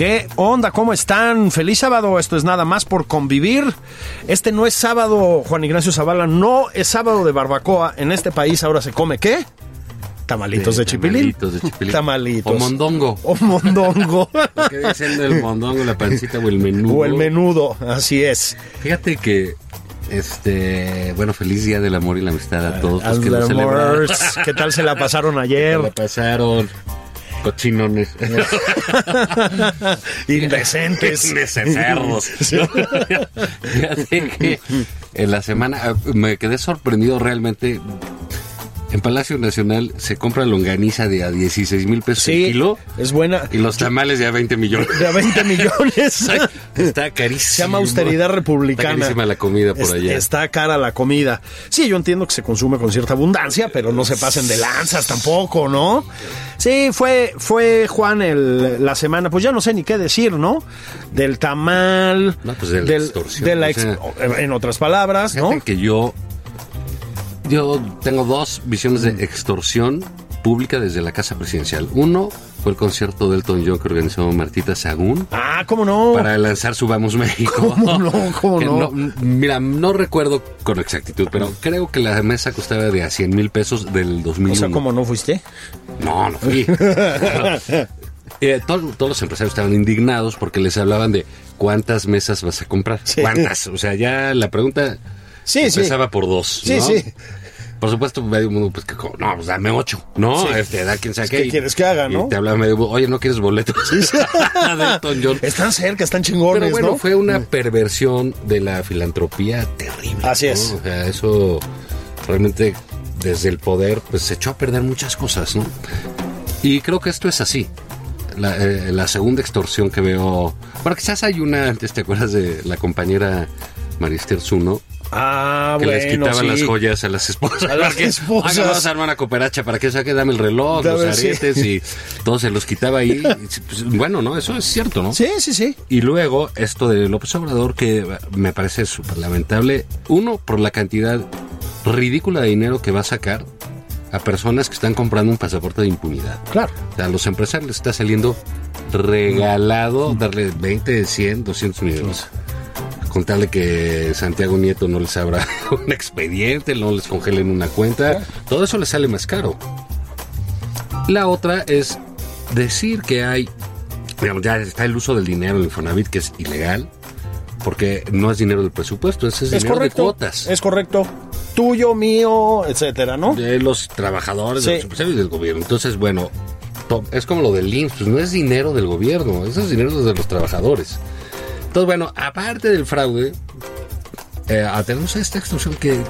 ¿Qué onda? ¿Cómo están? Feliz sábado. Esto es nada más por convivir. Este no es sábado, Juan Ignacio Zavala, no es sábado de barbacoa. En este país ahora se come ¿qué? Tamalitos de, chipilín. Tamalitos de chipilín. Tamalitos. O mondongo. O mondongo. ¿Qué dicen el mondongo, la pancita o el menudo? o el menudo, así es. Fíjate que, este, bueno, feliz día del amor y la amistad a todos los Al que lo ¿Qué tal se la pasaron Se ayer? la pasaron cochinones. Indecentes. Neceserros. Fíjate que en la semana me quedé sorprendido realmente. En Palacio Nacional se compra longaniza de a 16 mil pesos el Sí, kilo es buena. y los tamales de a 20 millones. De a 20 millones. Está carísimo. Se llama austeridad republicana. Está carísima la comida por Es- allá. Está cara la comida. Sí, yo entiendo que se consume con cierta abundancia, pero no se pasen de lanzas tampoco, ¿no? Sí, fue, fue Juan el, la semana, pues ya no sé ni qué decir, ¿no? Del tamal. No, pues de la del- extorsión, de la o ex- sea. en otras palabras, que yo, yo tengo dos visiones de extorsión pública desde la Casa Presidencial. Uno fue el concierto del Elton John que organizó Martita Sagún Ah, ¿cómo no? para lanzar su Vamos México. ¿Cómo no? ¿Cómo no? Mira, no recuerdo con exactitud, pero creo que la mesa costaba de a 100 mil pesos del 2001. O sea, ¿cómo no fuiste? No, no fui. Eh, todo- todos los empresarios estaban indignados porque les hablaban de cuántas mesas vas a comprar. Sí. ¿Cuántas? O sea, ya la pregunta Sí, sí. empezaba por dos. Sí, ¿no? sí. Por supuesto, medio mundo, pues que, no, pues dame ocho, ¿no? Sí. Este, da quien sea ¿Qué y- quieres que haga, y no? te hablaba medio, oye, ¿no quieres boletos? John. Están cerca, están chingones, Pero bueno, ¿no? fue una perversión de la filantropía terrible. Así ¿no? es. O sea, eso realmente desde el poder pues se echó a perder muchas cosas, ¿no? Y creo que esto es así. La, eh, la segunda extorsión que veo... Bueno, quizás hay una, antes te acuerdas de la compañera Marister Zuno, Ah, que les quitaban sí. las joyas a las esposas. A las esposas. "Oiga, vamos a armar una cooperacha para que saque, dame el reloj, Dame, los sí. aretes y todo se los quitaba ahí. Pues, bueno, ¿no? Eso es cierto, ¿no? Sí, sí, sí. Y luego esto de López Obrador que me parece súper lamentable. Uno, por la cantidad ridícula de dinero que va a sacar a personas que están comprando un pasaporte de impunidad. Claro. O sea, a los empresarios les está saliendo regalado darle 20, 100, 200 millones. Contarle que Santiago Nieto no les abra un expediente, no les congelen una cuenta. Todo eso les sale más caro. La otra es decir que hay, digamos, ya está el uso del dinero en el Infonavit, que es ilegal, porque no es dinero del presupuesto, ese es, Es dinero correcto. de cuotas. Es correcto. Tuyo, mío, etcétera, ¿no? de los trabajadores, Sí. de los empresarios y del gobierno. Entonces, bueno, es como lo del IMSS, pues no es dinero del gobierno, eso es dinero de los trabajadores. Entonces, bueno, aparte del fraude, eh, tenemos esta extorsión que,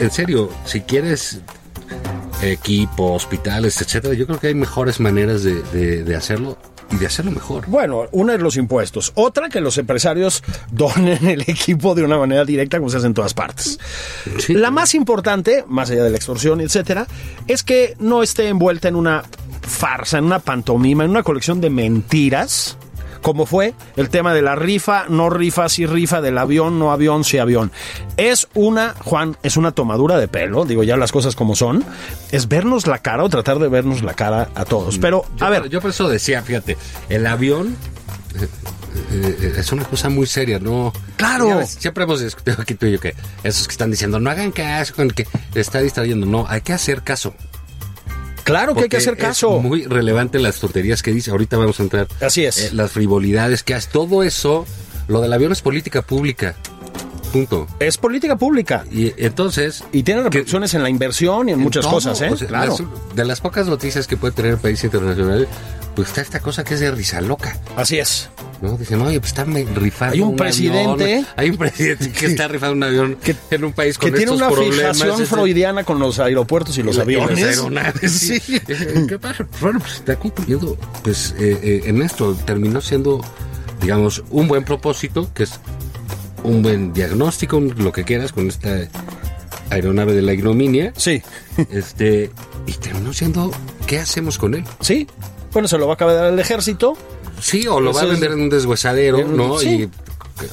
en serio, si quieres equipo, hospitales, etcétera, yo creo que hay mejores maneras de, de- de hacerlo y de hacerlo mejor. Bueno, una es los impuestos, otra que los empresarios donen el equipo de una manera directa como se hace en todas partes. Sí. La más importante, más allá de la extorsión, etcétera, es que no esté envuelta en una farsa, en una pantomima, en una colección de mentiras, como fue el tema de la rifa, no rifa, sí rifa, del avión, no avión, sí avión. Es una, Juan, es una tomadura de pelo, digo ya las cosas como son, es vernos la cara o tratar de vernos la cara a todos. Pero, Yo, a ver, yo por eso decía, fíjate, el avión eh, eh, es una cosa muy seria, ¿no? Claro. Ves, siempre hemos discutido aquí tú y yo que esos que están diciendo, no hagan caso con el que está distrayendo. No, hay que hacer caso. Claro que hay que hacer caso. Es muy relevante las tonterías que dice. Ahorita vamos a entrar. Así es. eh, las frivolidades que hace. Todo eso lo del avión es política pública. Punto. Es política pública. Y entonces... Y tiene repercusiones en la inversión y en, muchas todo, cosas, ¿eh? o sea, claro. las- de las pocas noticias que puede tener el país internacional, pues está esta cosa que es de risa loca. Así es. ¿No? Dicen, oye, pues están rifando Hay un presidente- avión. Hay un presidente que está rifando un avión Que- en un país con que tiene estos una problemas. fijación freudiana con los aeropuertos y los y aviones. las aeronaves, sí. Sí. Eh, ¿Qué pasa? Bueno, pues está concluyendo pues, eh, eh, en esto. Terminó siendo, digamos, un buen propósito, que es un buen diagnóstico, un- lo que quieras, con esta aeronave de la ignominia. Sí, Este, y terminó siendo, ¿qué hacemos con él? sí. Bueno, se lo va a acabar al ejército. Sí, o lo va a es- vender en un deshuesadero, en un- ¿no? sí. Y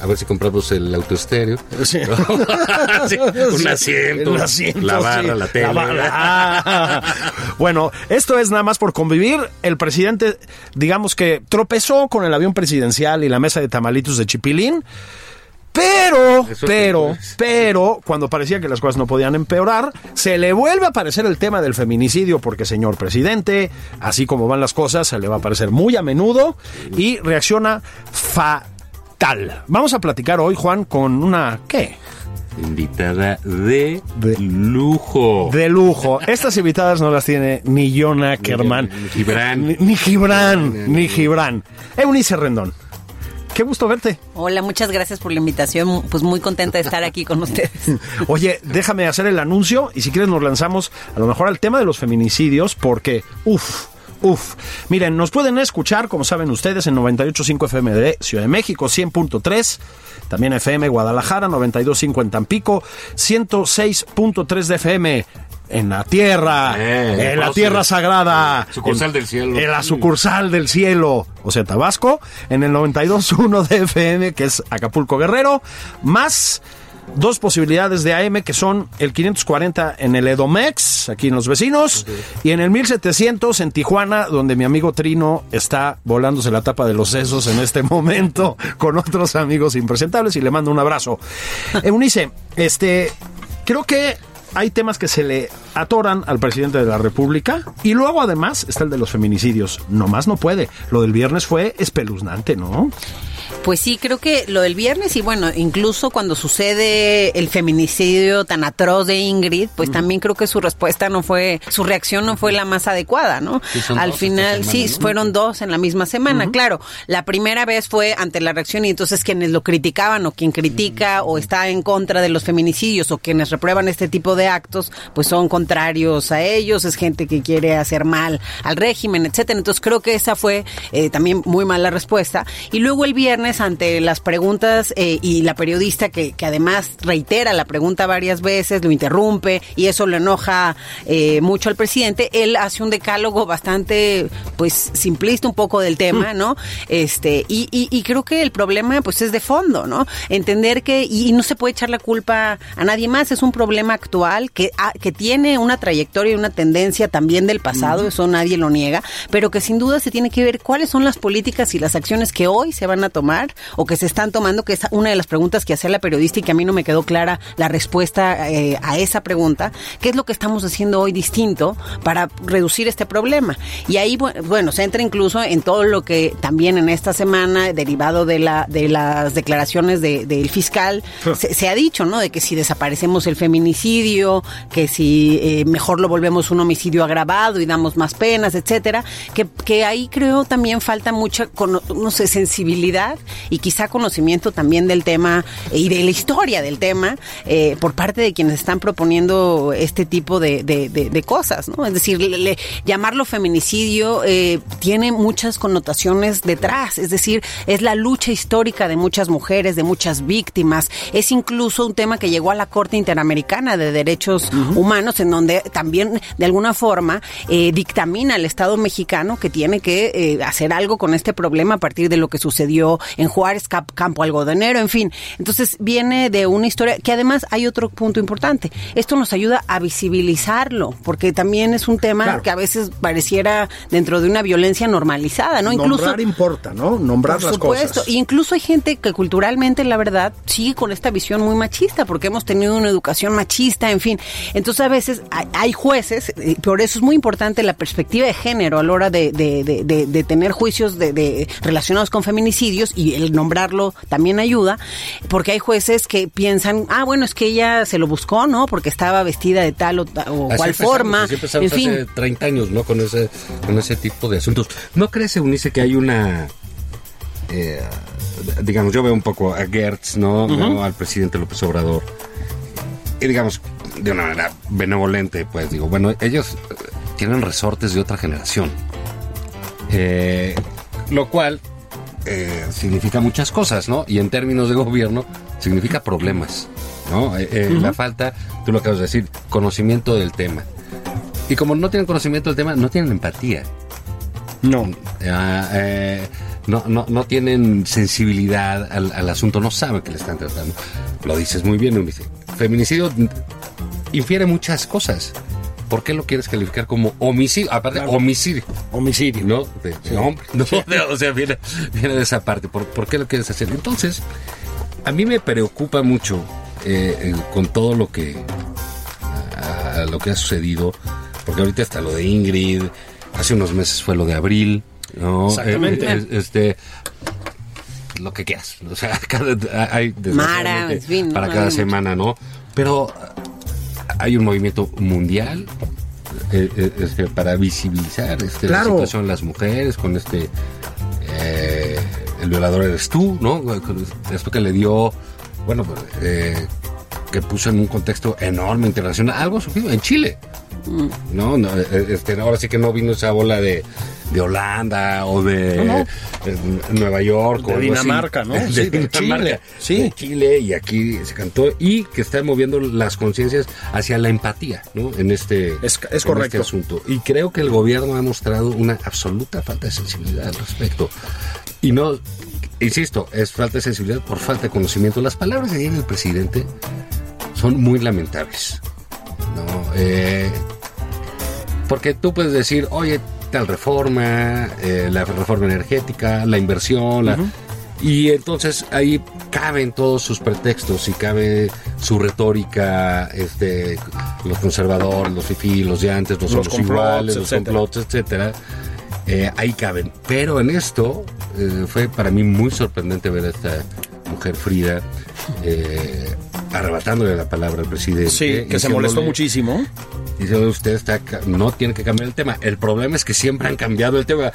a ver si compramos el autoestéreo. Sí. Sí, un asiento, Un asiento, la barra, la tele. barra. Ah. bueno, esto es nada más por convivir. El presidente, digamos que tropezó con el avión presidencial y la mesa de tamalitos de Chipilín. Pero, Eso pero, pero, cuando parecía que las cosas no podían empeorar, se le vuelve a aparecer el tema del feminicidio, porque señor presidente, así como van las cosas, se le va a aparecer muy a menudo y reacciona fatal. Vamos a platicar hoy, Juan, con una, ¿qué? Invitada de, De- lujo. de lujo. Estas invitadas no las tiene ni John Ackerman, Ni Gibran. ni, ni Gibran, ni Gibran. Eunice Rendón, qué gusto verte. Hola, muchas gracias por la invitación. Pues muy contenta de estar aquí con ustedes. Oye, déjame hacer el anuncio y si quieres nos lanzamos a lo mejor al tema de los feminicidios porque, uff, uff. Miren, nos pueden escuchar, como saben ustedes, en 98.5 FM de Ciudad de México, 100.3, también FM Guadalajara, 92.5 en Tampico, 106.3 de FM. En la tierra, Eh, en la tierra sagrada. Sucursal En- del cielo. En la sucursal del cielo, o sea, Tabasco, en el 92.1 de FM, que es Acapulco Guerrero, más dos posibilidades de AM, que son el 540 en el Edomex, aquí en los vecinos, y en el 1700 en Tijuana, donde mi amigo Trino está volándose la tapa de los sesos en este momento con otros amigos impresentables, y le mando un abrazo. Eunice, este, creo que hay temas que se le atoran al presidente de la República y luego además está el de los feminicidios. No más no puede. Lo del viernes fue espeluznante, ¿no? Pues sí, creo que lo del viernes y bueno, incluso cuando sucede el feminicidio tan atroz de Ingrid, pues también creo que su respuesta no fue, su reacción no fue la más adecuada, ¿no? Sí, Al final, sí, fueron dos en la misma semana, claro. La primera vez fue ante la reacción y entonces quienes lo criticaban o quien critica o está en contra de los feminicidios o quienes reprueban este tipo de actos, pues son contrarios a ellos, es gente que quiere hacer mal al régimen, etcétera. Entonces creo que esa fue eh, también muy mala respuesta. Y luego el viernes, ante las preguntas eh, y la periodista que, que además reitera la pregunta varias veces, lo interrumpe y eso le enoja eh, mucho al presidente, él hace un decálogo bastante, pues, simplista un poco del tema, ¿no? Este, y, y, y creo que el problema, pues, es de fondo, ¿no? Entender que, y no se puede echar la culpa a nadie más, es un problema actual que, ah, que tiene una trayectoria y una tendencia también del pasado, eso nadie lo niega, pero que sin duda se tiene que ver cuáles son las políticas y las acciones que hoy se van a tomar o que se están tomando, que es una de las preguntas que hacía la periodista y que a mí no me quedó clara la respuesta eh, a esa pregunta, ¿qué es lo que estamos haciendo hoy distinto para reducir este problema? Y ahí, bu- bueno, se entra incluso en todo lo que también en esta semana, derivado de, la, de las declaraciones de- del fiscal, se, se ha dicho, ¿no? De que si desaparecemos el feminicidio, que si eh, mejor lo volvemos un homicidio agravado y damos más penas, etcétera, que, que ahí creo también falta mucha, no sé, sensibilidad y quizá conocimiento también del tema eh, y de la historia del tema eh, por parte de quienes están proponiendo este tipo de, de- de- de cosas, ¿no? Es decir, le- le- llamarlo feminicidio eh, tiene muchas connotaciones detrás, es decir, es la lucha histórica de muchas mujeres, de muchas víctimas, es incluso un tema que llegó a la Corte Interamericana de Derechos Humanos, en donde también de alguna forma eh, dictamina el Estado mexicano que tiene que hacer algo con este problema a partir de lo que sucedió en Juárez, Cap- Campo Algodonero, en fin. Entonces viene de una historia que además hay otro punto importante. Esto nos ayuda a visibilizarlo, porque también es un tema Claro. que a veces pareciera dentro de una violencia normalizada, ¿no? Incluso Nombrar importa, ¿no? Nombrar por las supuesto. cosas. Y incluso hay gente que culturalmente, la verdad, sigue con esta visión muy machista, porque hemos tenido una educación machista, en fin. Entonces, a veces hay, jueces, por eso es muy importante la perspectiva de género a la hora de, de- de- de- de tener juicios de, de- relacionados con feminicidios y y el nombrarlo también ayuda, porque hay jueces que piensan, ah, bueno, es que ella se lo buscó, ¿no? Porque estaba vestida de tal o, o cual forma. así empezamos En fin, hace 30 años, ¿no? Con ese, con ese tipo de asuntos. ¿No crees, Eunice, que hay una... eh, digamos, yo veo un poco a Gertz, ¿no? Veo al presidente López Obrador. Y digamos, de una manera benevolente, pues digo, bueno, ellos eh, tienen resortes de otra generación. Eh, lo cual eh, significa muchas cosas, ¿no? Y en términos de gobierno, significa problemas, ¿no? Eh, eh, La falta, tú lo acabas de decir, conocimiento del tema. Y como no tienen conocimiento del tema, no tienen empatía. No. Ah, no, no, no tienen sensibilidad al, al asunto, no saben que le están tratando. Lo dices muy bien, Eunice. Feminicidio infiere muchas cosas. ¿Por qué lo quieres calificar como homicidio? Aparte, homicidio. Homicidio. ¿no? De, de hombre. No, de- o sea, viene, viene de esa parte. ¿Por, por qué lo quieres hacer? Entonces, a mí me preocupa mucho eh, eh, con todo lo que, a- a lo que ha sucedido, porque ahorita está lo de Ingrid, hace unos meses fue lo de Abril, ¿no? Exactamente. Eh, eh, este, lo que quieras. O sea, cada, hay Mara, en fin, para cada semana, ¿no? Pero hay un movimiento mundial eh, eh, este, para visibilizar este, Claro. la situación de las mujeres con este eh, el violador eres tú, ¿no? Esto que le dio, bueno, pues, eh, que puso en un contexto enorme internacional, algo surgido en Chile. No, no, eh, este, ahora sí que no vino esa bola de, de Holanda o de No, no. eh, Nueva York De o así. Dinamarca, ¿no? De Sí, de Dinamarca, Chile, sí. de Chile y aquí se cantó y que está moviendo las conciencias hacia la empatía, ¿no? En este, Es- es en correcto. este asunto. Y creo que el gobierno ha mostrado una absoluta falta de sensibilidad al respecto. Y no, insisto, es falta de sensibilidad por falta de conocimiento. Las palabras de ayer del presidente son muy lamentables. ¿no? Eh, porque tú puedes decir, oye, tal reforma, eh, la reforma energética, la inversión, la- y entonces ahí caben todos sus pretextos y cabe su retórica, este, los conservadores, los fifí, los de antes, no Los somos complots, iguales, los etcétera. complots, etcétera. Eh, ahí caben. Pero en esto eh, fue para mí muy sorprendente ver a esta mujer Frida eh, arrebatándole la palabra al presidente. Sí, que se molestó muchísimo. Dice, usted está, no tiene que cambiar el tema. El problema es que siempre han cambiado el tema.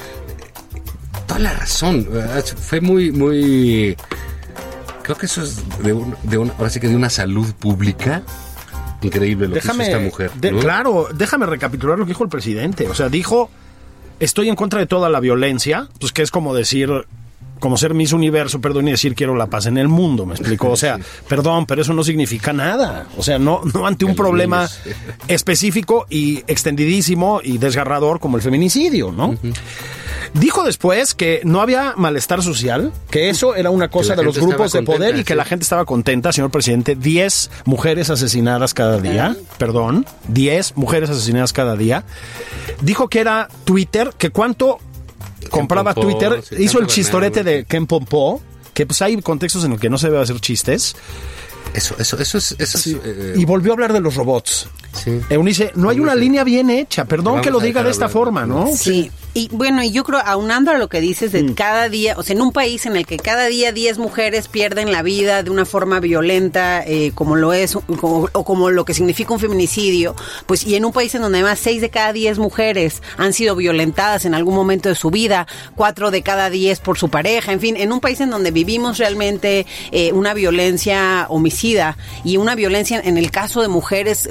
Toda la razón. Fue muy, muy... Creo que eso es de, un- de una, ahora sí que de una salud pública increíble lo que Déjame, hizo esta mujer. Claro, déjame recapitular lo que dijo el presidente. O sea, dijo, estoy en contra de toda la violencia, pues que es como decir, como ser Miss Universo, perdón, y decir quiero la paz en el mundo, me explicó. O sea, perdón, pero eso no significa nada. O sea, no, no ante un El problema específico y extendidísimo y desgarrador como el feminicidio, ¿no? Dijo después que no había malestar social, que eso era una cosa de los grupos de poder y que sí. la gente estaba contenta, señor presidente. 10 mujeres asesinadas cada día, perdón, 10 mujeres asesinadas cada día. Dijo que era Twitter, que cuánto compraba Pompó, Twitter, hizo el chistorete de Ken Pompó, que pues hay contextos en los que no se debe hacer chistes, Eso, eso, eso es... Eso es, eh, y volvió a hablar de los robots. Sí. Eunice, no hay una línea bien hecha, perdón Vamos que lo diga de esta hablar. forma, ¿no? Sí, y bueno, y yo creo, aunando a lo que dices de Mm. cada día, o sea, en un país en el que cada día 10 mujeres pierden la vida de una forma violenta, eh, como lo es, como- o como lo que significa un feminicidio, pues, y en un país en donde además 6 de cada 10 mujeres han sido violentadas en algún momento de su vida, 4 de cada 10 por su pareja, en fin, en un país en donde vivimos realmente eh, una violencia homicida y una violencia en el caso de mujeres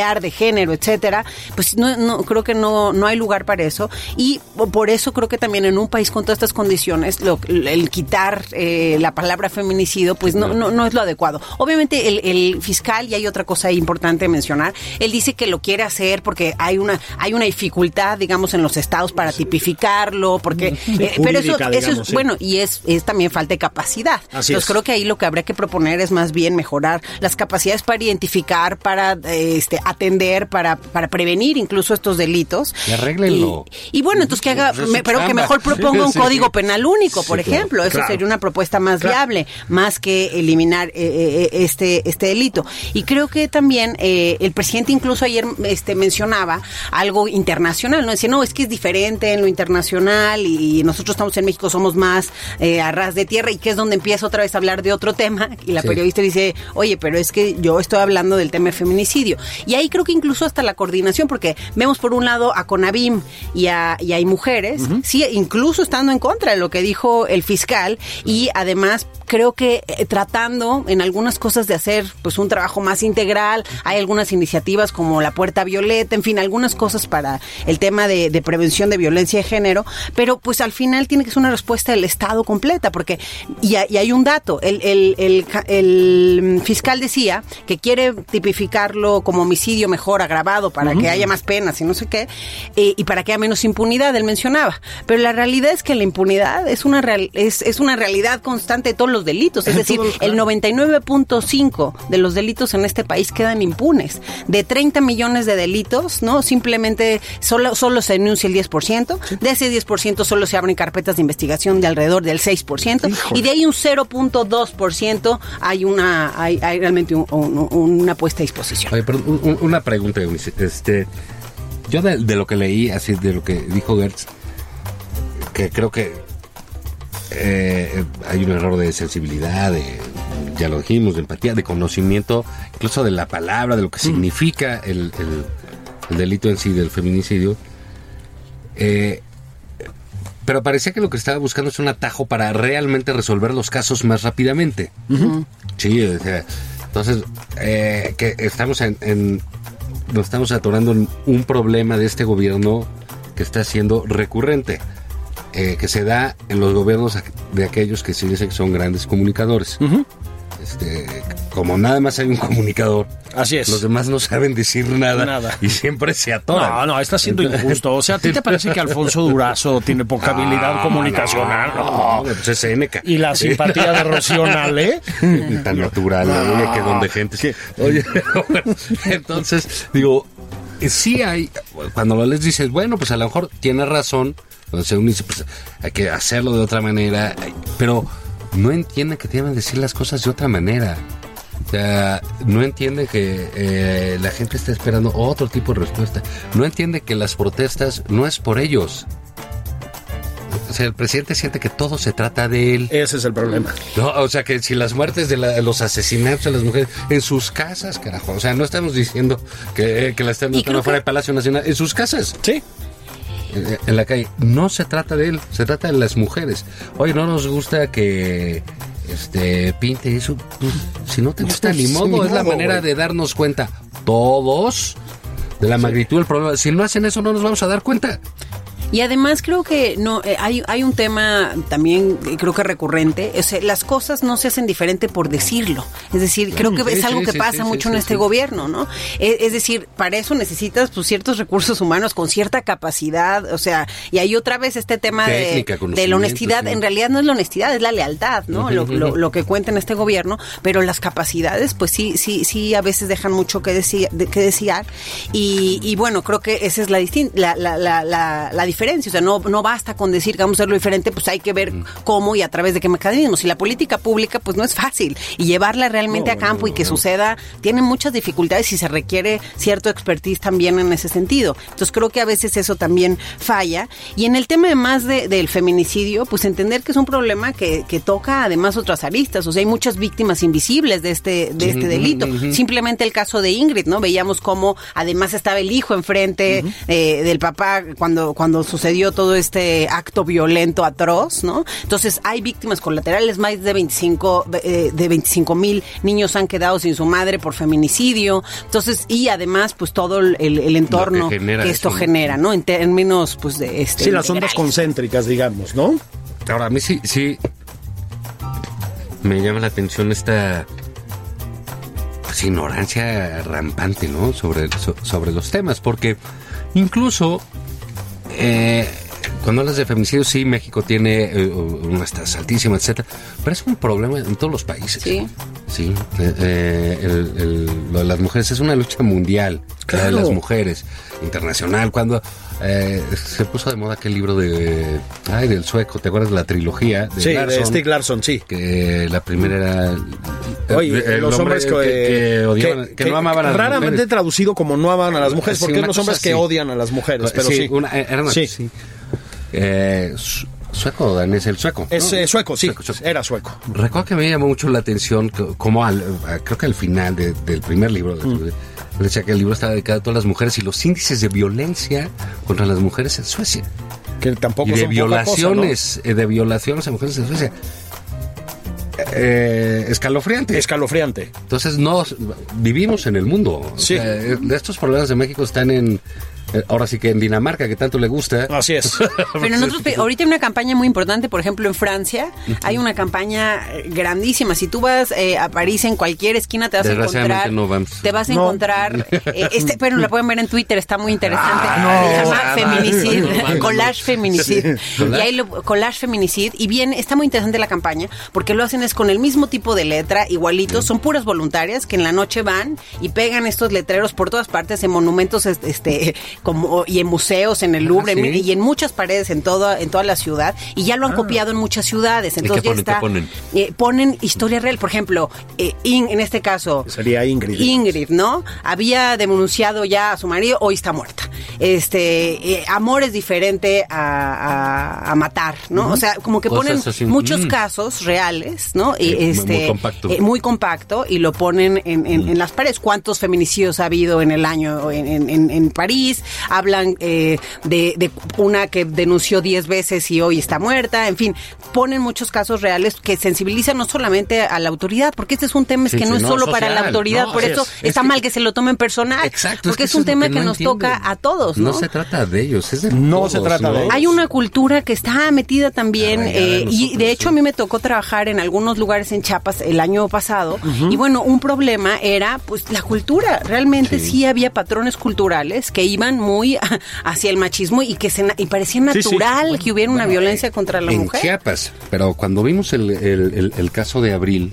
de género, etcétera, pues no, no creo que no, no hay lugar para eso. Y por eso creo que también en un país con todas estas condiciones, lo- el quitar eh, la palabra feminicidio, pues no, no, no es lo adecuado. Obviamente el, el fiscal, y hay otra cosa importante mencionar, él dice que lo quiere hacer porque hay una, hay una dificultad, digamos, en los estados para tipificarlo, porque, eh, pero eso, eso es, sí. bueno, y es, es también falta de capacidad. Así Entonces es. creo que ahí lo que habría que proponer es más bien mejorar las capacidades para identificar, para eh, este, atender para, para prevenir incluso estos delitos. Y arréglenlo. Y, y bueno, entonces que haga, Pues me- pero que mejor proponga un Sí. código penal único, por Sí, claro. ejemplo. Eso sería una propuesta más Claro. viable, más que eliminar eh, eh, este, este delito. Y creo que también eh, el presidente incluso ayer este, mencionaba algo internacional, ¿no? Decía, no, es que es diferente en lo internacional y nosotros estamos en México, somos más eh, a ras de tierra y que es donde empieza otra vez a hablar de otro tema. Y la periodista dice, oye, pero es que yo estoy hablando del tema de feminicidio. Y ahí creo que incluso hasta la coordinación, porque vemos por un lado a Conavim y a, y hay mujeres, sí, incluso estando en contra de lo que dijo el fiscal y además creo que eh, tratando en algunas cosas de hacer pues un trabajo más integral, hay algunas iniciativas como la puerta violeta, en fin, algunas cosas para el tema de, de prevención de violencia de género, pero pues al final tiene que ser una respuesta del Estado completa, porque y, hay- y hay un dato, el, el- el ca- el fiscal decía que quiere tipificarlo como homicidio mejor agravado para que haya más penas y no sé qué, eh, y para que haya menos impunidad, él mencionaba, pero la realidad es que la impunidad es una, real- es, es una realidad constante de todos los delitos, es decir, el 99.5 de los delitos en este país quedan impunes. De 30 millones de delitos, ¿no? Simplemente solo, solo se denuncia el 10%. De ese 10% solo se abren carpetas de investigación de alrededor del 6%. Y de ahí un 0.2% hay una hay, hay realmente un- un- una puesta a disposición. Oye, perdón, un- una pregunta. Este, yo de, de lo que leí, así de lo que dijo Gertz, que creo que eh, hay un error de sensibilidad, de, ya lo dijimos, de empatía, de conocimiento, incluso de la palabra, de lo que significa el, el- el delito en sí del feminicidio. Eh, pero parecía que lo que estaba buscando es un atajo para realmente resolver los casos más rápidamente. Sí, o sea, entonces, eh, que estamos en, en- nos estamos atorando en un problema de este gobierno que está siendo recurrente, eh, que se da en los gobiernos de aquellos que se dice que son grandes comunicadores. Este, como nada más hay un comunicador, Así es. los demás no saben decir nada, Nada. y siempre se atoran. No, no, está siendo injusto. O sea, ¿a ti te parece que Alfonso Durazo tiene poca habilidad comunicacional? No, No. pues es Seneca. Y la simpatía de Rocío Nale. tan natural, ¿no? oye, que donde gente. Oye, bueno, entonces, digo, sí hay, cuando lo les dices, bueno, pues a lo mejor tiene razón, entonces uno dice, pues hay que hacerlo de otra manera, pero no entiende que deben decir las cosas de otra manera. O sea, no entiende que eh, la gente está esperando otro tipo de respuesta. No entiende que las protestas no es por ellos. O sea, el presidente siente que todo se trata de él. Ese es el problema. No, o sea que si las muertes de la- los asesinatos de las mujeres en sus casas, carajo. O sea, no estamos diciendo que, que la estén Y matando fuera que- del Palacio Nacional, en sus casas, Sí. en, en la calle. No se trata de él, se trata de las mujeres. Oye, no nos gusta que este pinte eso. Pues, si no te gusta, ni modo. es la manera de darnos cuenta todos de la magnitud del problema. Si no hacen eso, no nos vamos a dar cuenta. Y además creo que no eh, hay, hay un tema también eh, creo que recurrente, es, eh, las cosas no se hacen diferente por decirlo. Es decir, creo que Sí, es algo sí, que sí, pasa mucho en este gobierno, ¿no? Es, es decir, para eso necesitas pues ciertos recursos humanos con cierta capacidad, o sea, y ahí otra vez este tema de, Técnica, de la honestidad, en realidad no es la honestidad, es la lealtad, ¿no? lo, lo- lo que cuenta en este gobierno, pero las capacidades pues sí, sí, sí a veces dejan mucho que, decir de, que desear y, y bueno, creo que esa es la, la, la, la, la, la diferencia, o sea, no, no basta con decir que vamos a hacerlo diferente, pues hay que ver cómo y a través de qué mecanismos. Y la política pública pues no es fácil y llevarla realmente a campo y que suceda tiene muchas dificultades y se requiere cierto expertise también en ese sentido. Entonces creo que a veces eso también falla. Y en el tema además de, del feminicidio, pues entender que es un problema que, que toca además otras aristas. O sea, hay muchas víctimas invisibles de este, de este delito. Simplemente el caso de Ingrid, ¿no? Veíamos cómo además estaba el hijo enfrente eh, del papá cuando, cuando sucedió todo este acto violento atroz, ¿no? Entonces hay víctimas colaterales, más de 25 eh, de 25 mil niños han quedado sin su madre por feminicidio. Entonces y además pues todo el, el entorno que esto eso. genera, ¿no? En términos pues de este Sí, las ondas concéntricas, digamos, ¿no? Ahora, a mí sí, sí me llama la atención esta pues, ignorancia rampante, ¿no? Sobre, so- sobre los temas, porque incluso eh, cuando hablas de feminicidio, sí, México tiene eh, unas tasas altísimas, etcétera, pero es un problema en todos los países. Sí. Sí, eh, eh, el- el- lo de las mujeres es una lucha mundial, la de Claro. las mujeres, internacional. Cuando eh, se puso de moda aquel libro de, ay, del sueco, ¿te acuerdas de la trilogía? De Sí, de Larsson? Stieg Larsson, sí. Que la primera era... Oye, eh, el los hombre hombres que, que, odiaban- que no amaban a las raramente mujeres. traducido como no amaban a las mujeres, Sí, porque una los hombres que odian a las mujeres, pero sí. una- era una- Sí. sí. Eh, sueco o danés, el sueco. Es ¿no? eh, sueco, sí, Sueco, sueco. era sueco. Recuerdo que me llamó mucho la atención, como al, a- creo que al final de- del primer libro, Mm. de- decía que el libro estaba dedicado a todas las mujeres y los índices de violencia contra las mujeres en Suecia. Que tampoco y de son poca cosa, ¿no? violaciones, eh, de violaciones a mujeres en Suecia. Eh, escalofriante. Escalofriante. Entonces, no, vivimos en el mundo. O Sí. sea, eh, estos problemas de México están en, eh, ahora sí que en Dinamarca, que tanto le gusta. Así es. Pero en otros, ahorita hay una campaña muy importante, por ejemplo, en Francia hay una campaña eh, grandísima. Si tú vas eh, a París en cualquier esquina te vas a encontrar, no vamos. te vas a No. encontrar, eh, este, pero la pueden ver en Twitter, está muy interesante. Ah, no. Se llama Ah, Feminicid, no, no, no. Collage Feminicid. Sí. Y ahí lo, Collage Feminicid y bien, está muy interesante la campaña porque lo hacen es con el mismo tipo de letra, igualitos, son puras voluntarias que en la noche van y pegan estos letreros por todas partes en monumentos este como y en museos, en el Louvre, Ah, sí. en- y en muchas paredes en toda en toda la ciudad y ya lo han copiado en muchas ciudades. qué Entonces ya ponen, qué está ponen? eh, ponen historia real, por ejemplo, eh, In- en este caso Sería Ingrid. Ingrid, ¿no? Había denunciado ya a su marido, hoy está muerta. Este, eh, amor es diferente a, a- a matar, ¿no? O sea, como que Cosas ponen muchos Mm. casos reales, ¿no? Y, muy- este, muy compacto. eh, muy compacto y lo ponen en, en- en las paredes. ¿Cuántos feminicidios ha habido en el año en- en- en París? Hablan eh, de, de una que denunció 10 veces y hoy está muerta. En fin, ponen muchos casos reales que sensibilizan no solamente a la autoridad, porque este es un tema es Sí, que sí, no es solo para la autoridad, no, por eso es. Es está mal que se lo tomen personal. Exacto. Porque es, que un tema que, no nos toca a todos, ¿no? No se trata de ellos, es de No todos, se trata de ellos. Hay una cultura que está metida también eh, y de hecho sí. a mí me tocó trabajar en algunos lugares en Chiapas el año pasado y bueno, un problema era pues la cultura. Realmente sí, había patrones culturales que iban muy hacia el machismo y que se y parecía Sí, sí. natural que hubiera una violencia contra la en mujer. Chiapas. Pero cuando vimos el, el- el- el caso de Abril,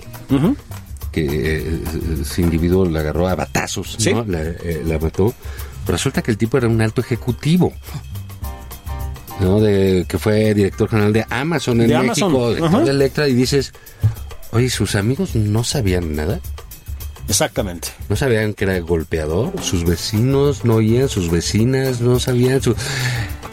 que eh, ese individuo la agarró a batazos, Sí. ¿no? la, eh, la mató, resulta que el tipo era un alto ejecutivo. ¿no? De, que fue director general de Amazon en De México, Amazon, de Electra, y dices, oye, sus amigos no sabían nada. Exactamente. No sabían que era golpeador, sus vecinos no oían, sus vecinas no sabían. Su...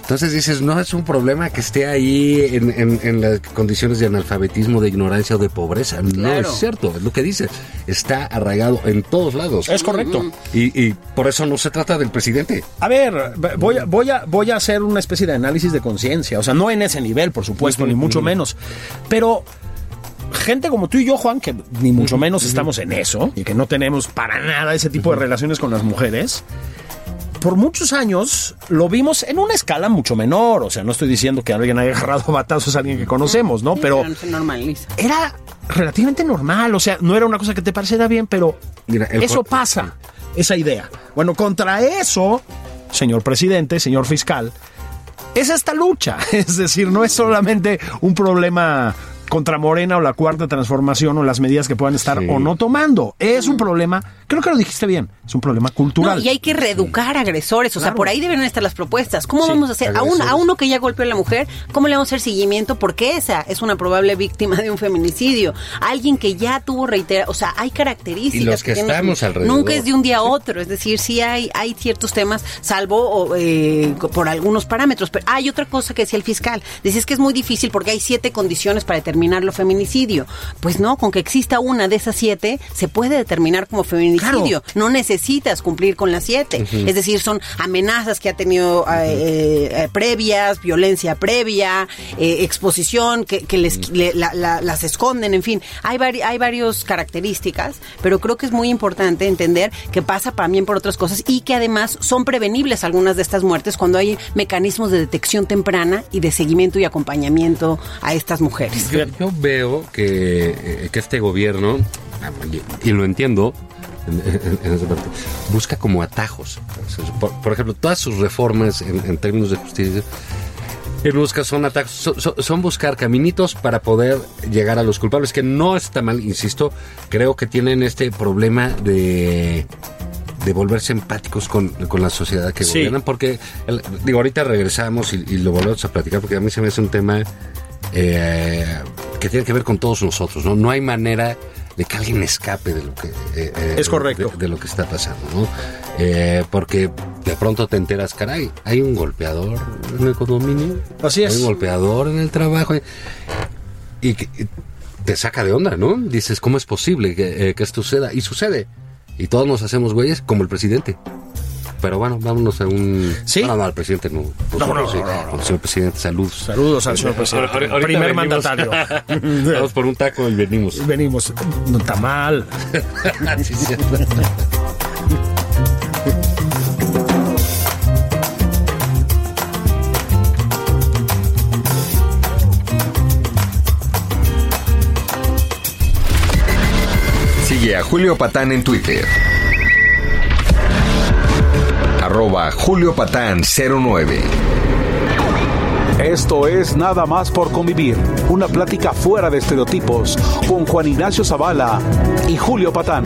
Entonces dices, no es un problema que esté ahí en, en- en las condiciones de analfabetismo, de ignorancia o de pobreza. No Claro. es cierto, es lo que dice. Está arraigado en todos lados. Es correcto. Y, y por eso no se trata del presidente. A ver, voy a, voy a, voy a hacer una especie de análisis de conciencia. O sea, no en ese nivel, por supuesto, ni mucho menos. Pero gente como tú y yo, Juan, que ni mucho menos estamos en eso y que no tenemos para nada ese tipo de relaciones con las mujeres. Por muchos años lo vimos en una escala mucho menor. O sea, no estoy diciendo que alguien haya agarrado batazos a alguien que conocemos, ¿no? Pero era relativamente normal. O sea, no era una cosa que te pareciera bien, pero Mira, eso pasa, esa idea. Bueno, contra eso, señor presidente, señor fiscal, es esta lucha. Es decir, no es solamente un problema contra Morena o la cuarta transformación o las medidas que puedan estar Sí. o no tomando. Es un problema, creo que lo dijiste bien, es un problema cultural. No, y hay que reeducar agresores, o sea, por ahí deben estar las propuestas. ¿Cómo Sí, vamos a hacer? A, un- a uno que ya golpeó a la mujer, ¿cómo le vamos a hacer seguimiento? Porque esa es una probable víctima de un feminicidio. Alguien que ya tuvo reitera, o sea, hay características. Y los que tienen- estamos alrededor. Nunca es de un día a otro, es decir, sí hay, hay ciertos temas, salvo eh, por algunos parámetros. Pero hay otra cosa que decía el fiscal. Decía es que es muy difícil porque hay siete condiciones para determinar lo feminicidio. Pues no, con que exista una de esas siete, se puede determinar como feminicidio. No necesitas cumplir con las siete. Es decir, son amenazas que ha tenido eh, eh, previas, violencia previa, eh, exposición, que, que les, le- la- la- las esconden, en fin. Hay, vari- hay varias características, pero creo que es muy importante entender que pasa también por otras cosas y que además son prevenibles algunas de estas muertes cuando hay mecanismos de detección temprana y de seguimiento y acompañamiento a estas mujeres. Yo, veo que, eh, que este gobierno, y, lo entiendo, en, en- en esa parte, busca como atajos. Por, por ejemplo, todas sus reformas en, en términos de justicia busca son ataques, son- son buscar caminitos para poder llegar a los culpables, que no está mal, insisto, creo que tienen este problema de de volverse empáticos con, con la sociedad que Sí. gobiernan, porque, el- digo, ahorita regresamos y, y lo volvemos a platicar, porque a mí se me hace un tema eh, que tiene que ver con todos nosotros, ¿no? No hay manera de que alguien escape de lo que... eh, eh, Es correcto. De, de lo que está pasando, ¿no? Eh, porque de pronto te enteras, caray, hay un golpeador en el condominio. Así es. Hay un golpeador en el trabajo. Y, te saca de onda, ¿no? Dices, ¿cómo es posible que, que esto suceda? Y sucede. Y todos nos hacemos güeyes como el presidente. Pero bueno, vámonos a un... ¿Sí? No, no, al presidente no. No, no, sí. no, no, no. Señor presidente, salud. Saludos al señor presidente. Primer venimos. mandatario. Vamos por un taco y venimos. Venimos. No está mal. Sigue a Julio Patán en Twitter. Arroba Julio Patán 09. Esto es Nada más por convivir, una plática fuera de estereotipos con Juan Ignacio Zavala y Julio Patán.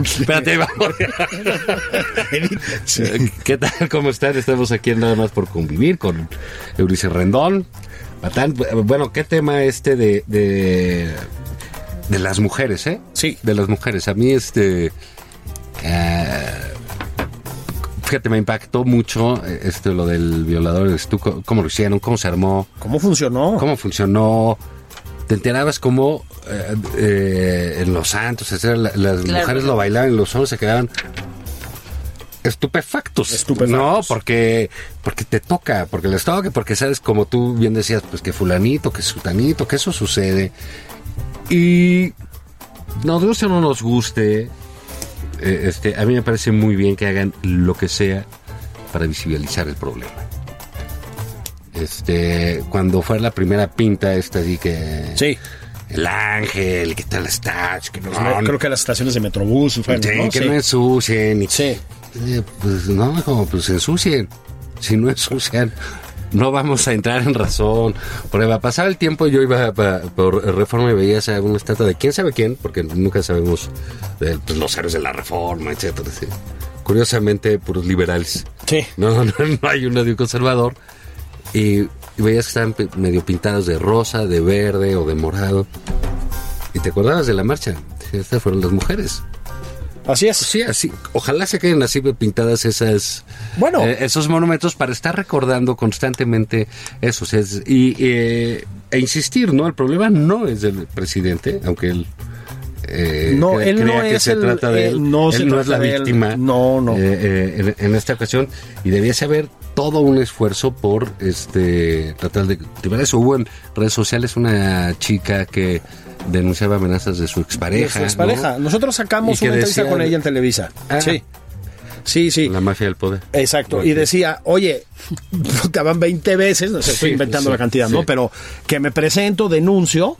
Espérate, vamos. ¿Qué tal? ¿Cómo están? Estamos aquí en Nada más por convivir con Eurice Rendón. Bueno, ¿qué tema este de, de, de las mujeres, eh? Sí. De las mujeres. A mí, este. eh, fíjate, me impactó mucho eh, este, lo del violador. Tú, ¿Cómo lo hicieron? ¿Cómo se armó? ¿Cómo funcionó? cómo funcionó. Te enterabas cómo eh, eh, en Los Santos, etcétera, la- las Claro. mujeres lo bailaban y los hombres se quedaban estupefactos. Estupefactos. No, porque, porque te toca, porque les toca, porque sabes, como tú bien decías, pues que fulanito, que sutanito, que eso sucede. Y nos guste o no nos guste, eh, este, a mí me parece muy bien que hagan lo que sea para visibilizar el problema. Este, cuando fue la primera pinta esta así que Sí. El ángel, que tal está, que no, Creo que las estaciones de Metrobús Sí, ¿no? que Sí. no ensucien. Y, Sí. Eh, pues no, como pues ensucien. Si no ensucian, no vamos a entrar en razón. Porque va a pasar el tiempo, yo iba por reforma y veía esa- una estatua de quién sabe quién, porque nunca sabemos de, pues, los héroes de la reforma, etcétera. sí. Curiosamente, puros liberales. Sí. No, no, no hay uno de un conservador. Y, y veías que estaban medio pintados de rosa, de verde o de morado. Y te acordabas de la marcha. Estas fueron las mujeres. Así es. Sí, así. Ojalá se queden así pintadas esas. Bueno. eh, esos monumentos para estar recordando constantemente eso. o sea, es- y, eh, e insistir, ¿no? El problema no es del presidente, aunque él. eh, No, él no crea que es se el- trata de él. no él se no es la víctima. No, no. en, en esta ocasión. Y debiese haber todo un esfuerzo por este tratar de activar eso. Hubo en redes sociales una chica que denunciaba amenazas de su De expareja. su expareja. ¿no? Nosotros sacamos una entrevista con ella en Televisa. Ah. Sí. Sí, sí. La mafia del poder. Exacto. Y decía, oye, te van 20 veces, no sé, estoy Sí, inventando sí, la cantidad, sí. ¿no? Pero que me presento, denuncio,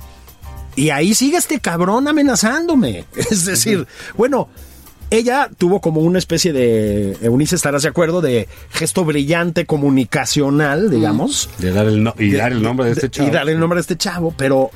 y ahí sigue este cabrón amenazándome. Es decir, bueno, ella tuvo como una especie de, Eunice, estarás de acuerdo, de gesto brillante comunicacional, digamos. De dar el no- y dar el nombre de este chavo. Y darle el nombre de este chavo, pero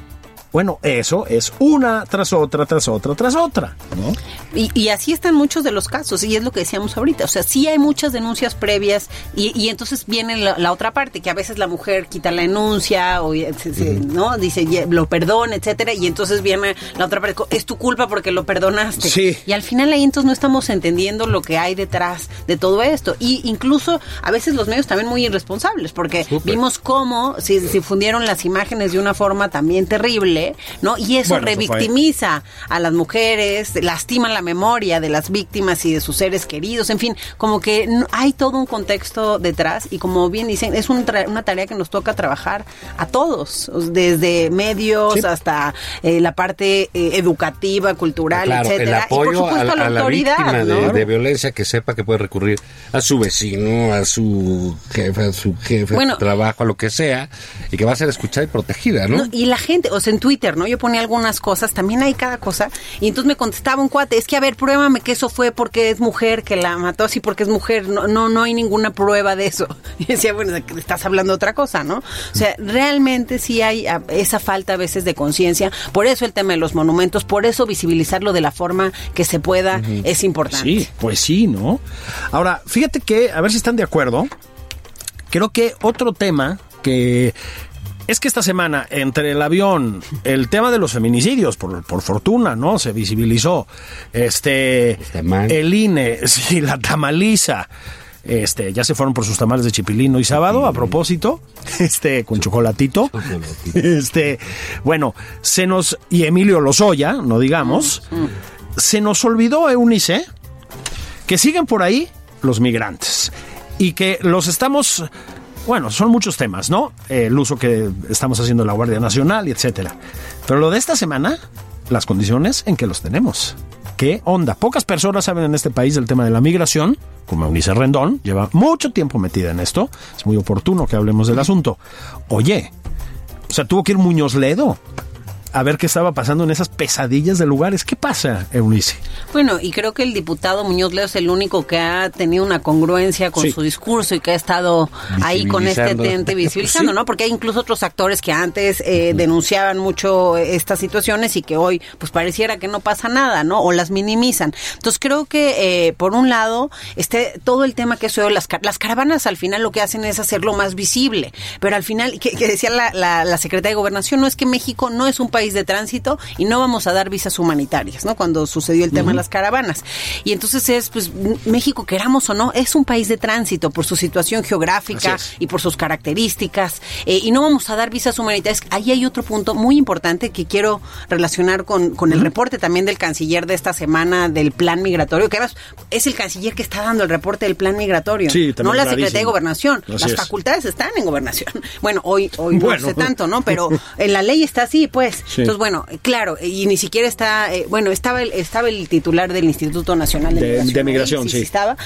Bueno, eso es una tras otra, tras otra, tras otra, ¿no? Y, y así están muchos de los casos, y es lo que decíamos ahorita. O sea, sí hay muchas denuncias previas, y, y entonces viene la, la otra parte, que a veces la mujer quita la denuncia, o se- ¿no? Dice, "Ye- lo perdona, etcétera, y entonces viene la otra parte, es tu culpa porque lo perdonaste. Sí. Y al final ahí entonces no estamos entendiendo lo que hay detrás de todo esto. Y incluso a veces los medios también muy irresponsables, porque vimos cómo se se difundieron las imágenes de una forma también terrible, ¿no? Y eso Bueno, revictimiza a las mujeres, lastima la memoria de las víctimas y de sus seres queridos, en fin, como que hay todo un contexto detrás y como bien dicen, es un tra- una tarea que nos toca trabajar a todos, desde medios Sí. hasta eh, la parte eh, educativa, cultural, Claro, el etcétera. y apoyo por supuesto a, la a la autoridad, víctima de, ¿no? de violencia que sepa que puede recurrir a su vecino, a su jefe, a su jefe Bueno. de trabajo, a lo que sea, y que va a ser escuchada y protegida, ¿no? No, y la gente, o sea, en Twitter, ¿no? Yo ponía algunas cosas, también hay cada cosa, y entonces me contestaba un cuate, es que a ver, pruébame que eso fue porque es mujer, que la mató así porque es mujer, no, no, no hay ninguna prueba de eso. Y decía, bueno, estás hablando de otra cosa, ¿no? O sea, realmente sí hay a- esa falta a veces de conciencia, por eso el tema de los monumentos, por eso visibilizarlo de la forma que se pueda es importante. Sí, pues sí, ¿no? Ahora, fíjate que, a ver si están de acuerdo, creo que otro tema que... Es que esta semana, entre el avión, el tema de los feminicidios, por, por fortuna, ¿no? Se visibilizó. Este. El INE, sí, la tamaliza. Este, ya se fueron por sus tamales de chipilino y sábado, a propósito. Este, con chocolatito. Este, bueno, se nos. Y Emilio Lozoya, no digamos. Se nos olvidó, Eunice, que siguen por ahí los migrantes y que los estamos, bueno, son muchos temas, ¿no? El uso que estamos haciendo de la Guardia Nacional etcétera. Pero lo de esta semana, las condiciones en que los tenemos. ¿Qué onda? Pocas personas saben en este país del tema de la migración, como Eunice Rendón, lleva mucho tiempo metida en esto, es muy oportuno que hablemos del asunto. Oye, o sea, tuvo que ir Muñoz Ledo a ver qué estaba pasando en esas pesadillas de lugares. ¿Qué pasa, Eunice? Bueno, y creo que el diputado Muñoz Leo es el único que ha tenido una congruencia con Sí. su discurso y que ha estado ahí con este tente visibilizando, Sí. ¿no? Porque hay incluso otros actores que antes eh, denunciaban mucho estas situaciones y que hoy pues pareciera que no pasa nada, ¿no? O las minimizan. Entonces creo que eh, por un lado este todo el tema que es hoy las, car- las caravanas al final lo que hacen es hacerlo más visible, pero al final que, que decía la, la, la secretaria de Gobernación no es que México no es un país de tránsito y no vamos a dar visas humanitarias, ¿no? Cuando sucedió el tema de las caravanas. Y entonces es, pues, México, queramos o no, es un país de tránsito por su situación geográfica y por sus características. eh, y no vamos a dar visas humanitarias. Ahí hay otro punto muy importante que quiero relacionar con, con el reporte también del canciller de esta semana del plan migratorio, que además es el canciller que está dando el reporte del plan migratorio, Sí, no la. Secretaría de Gobernación. Así Las es. facultades están en gobernación. Bueno, hoy, hoy no sé tanto, ¿no? Pero en la ley está así, pues. Sí. Entonces, bueno, claro, y ni siquiera está, eh, bueno, estaba el, estaba el titular del Instituto Nacional de, De- Migración. de ahí, Migración, sí. estaba,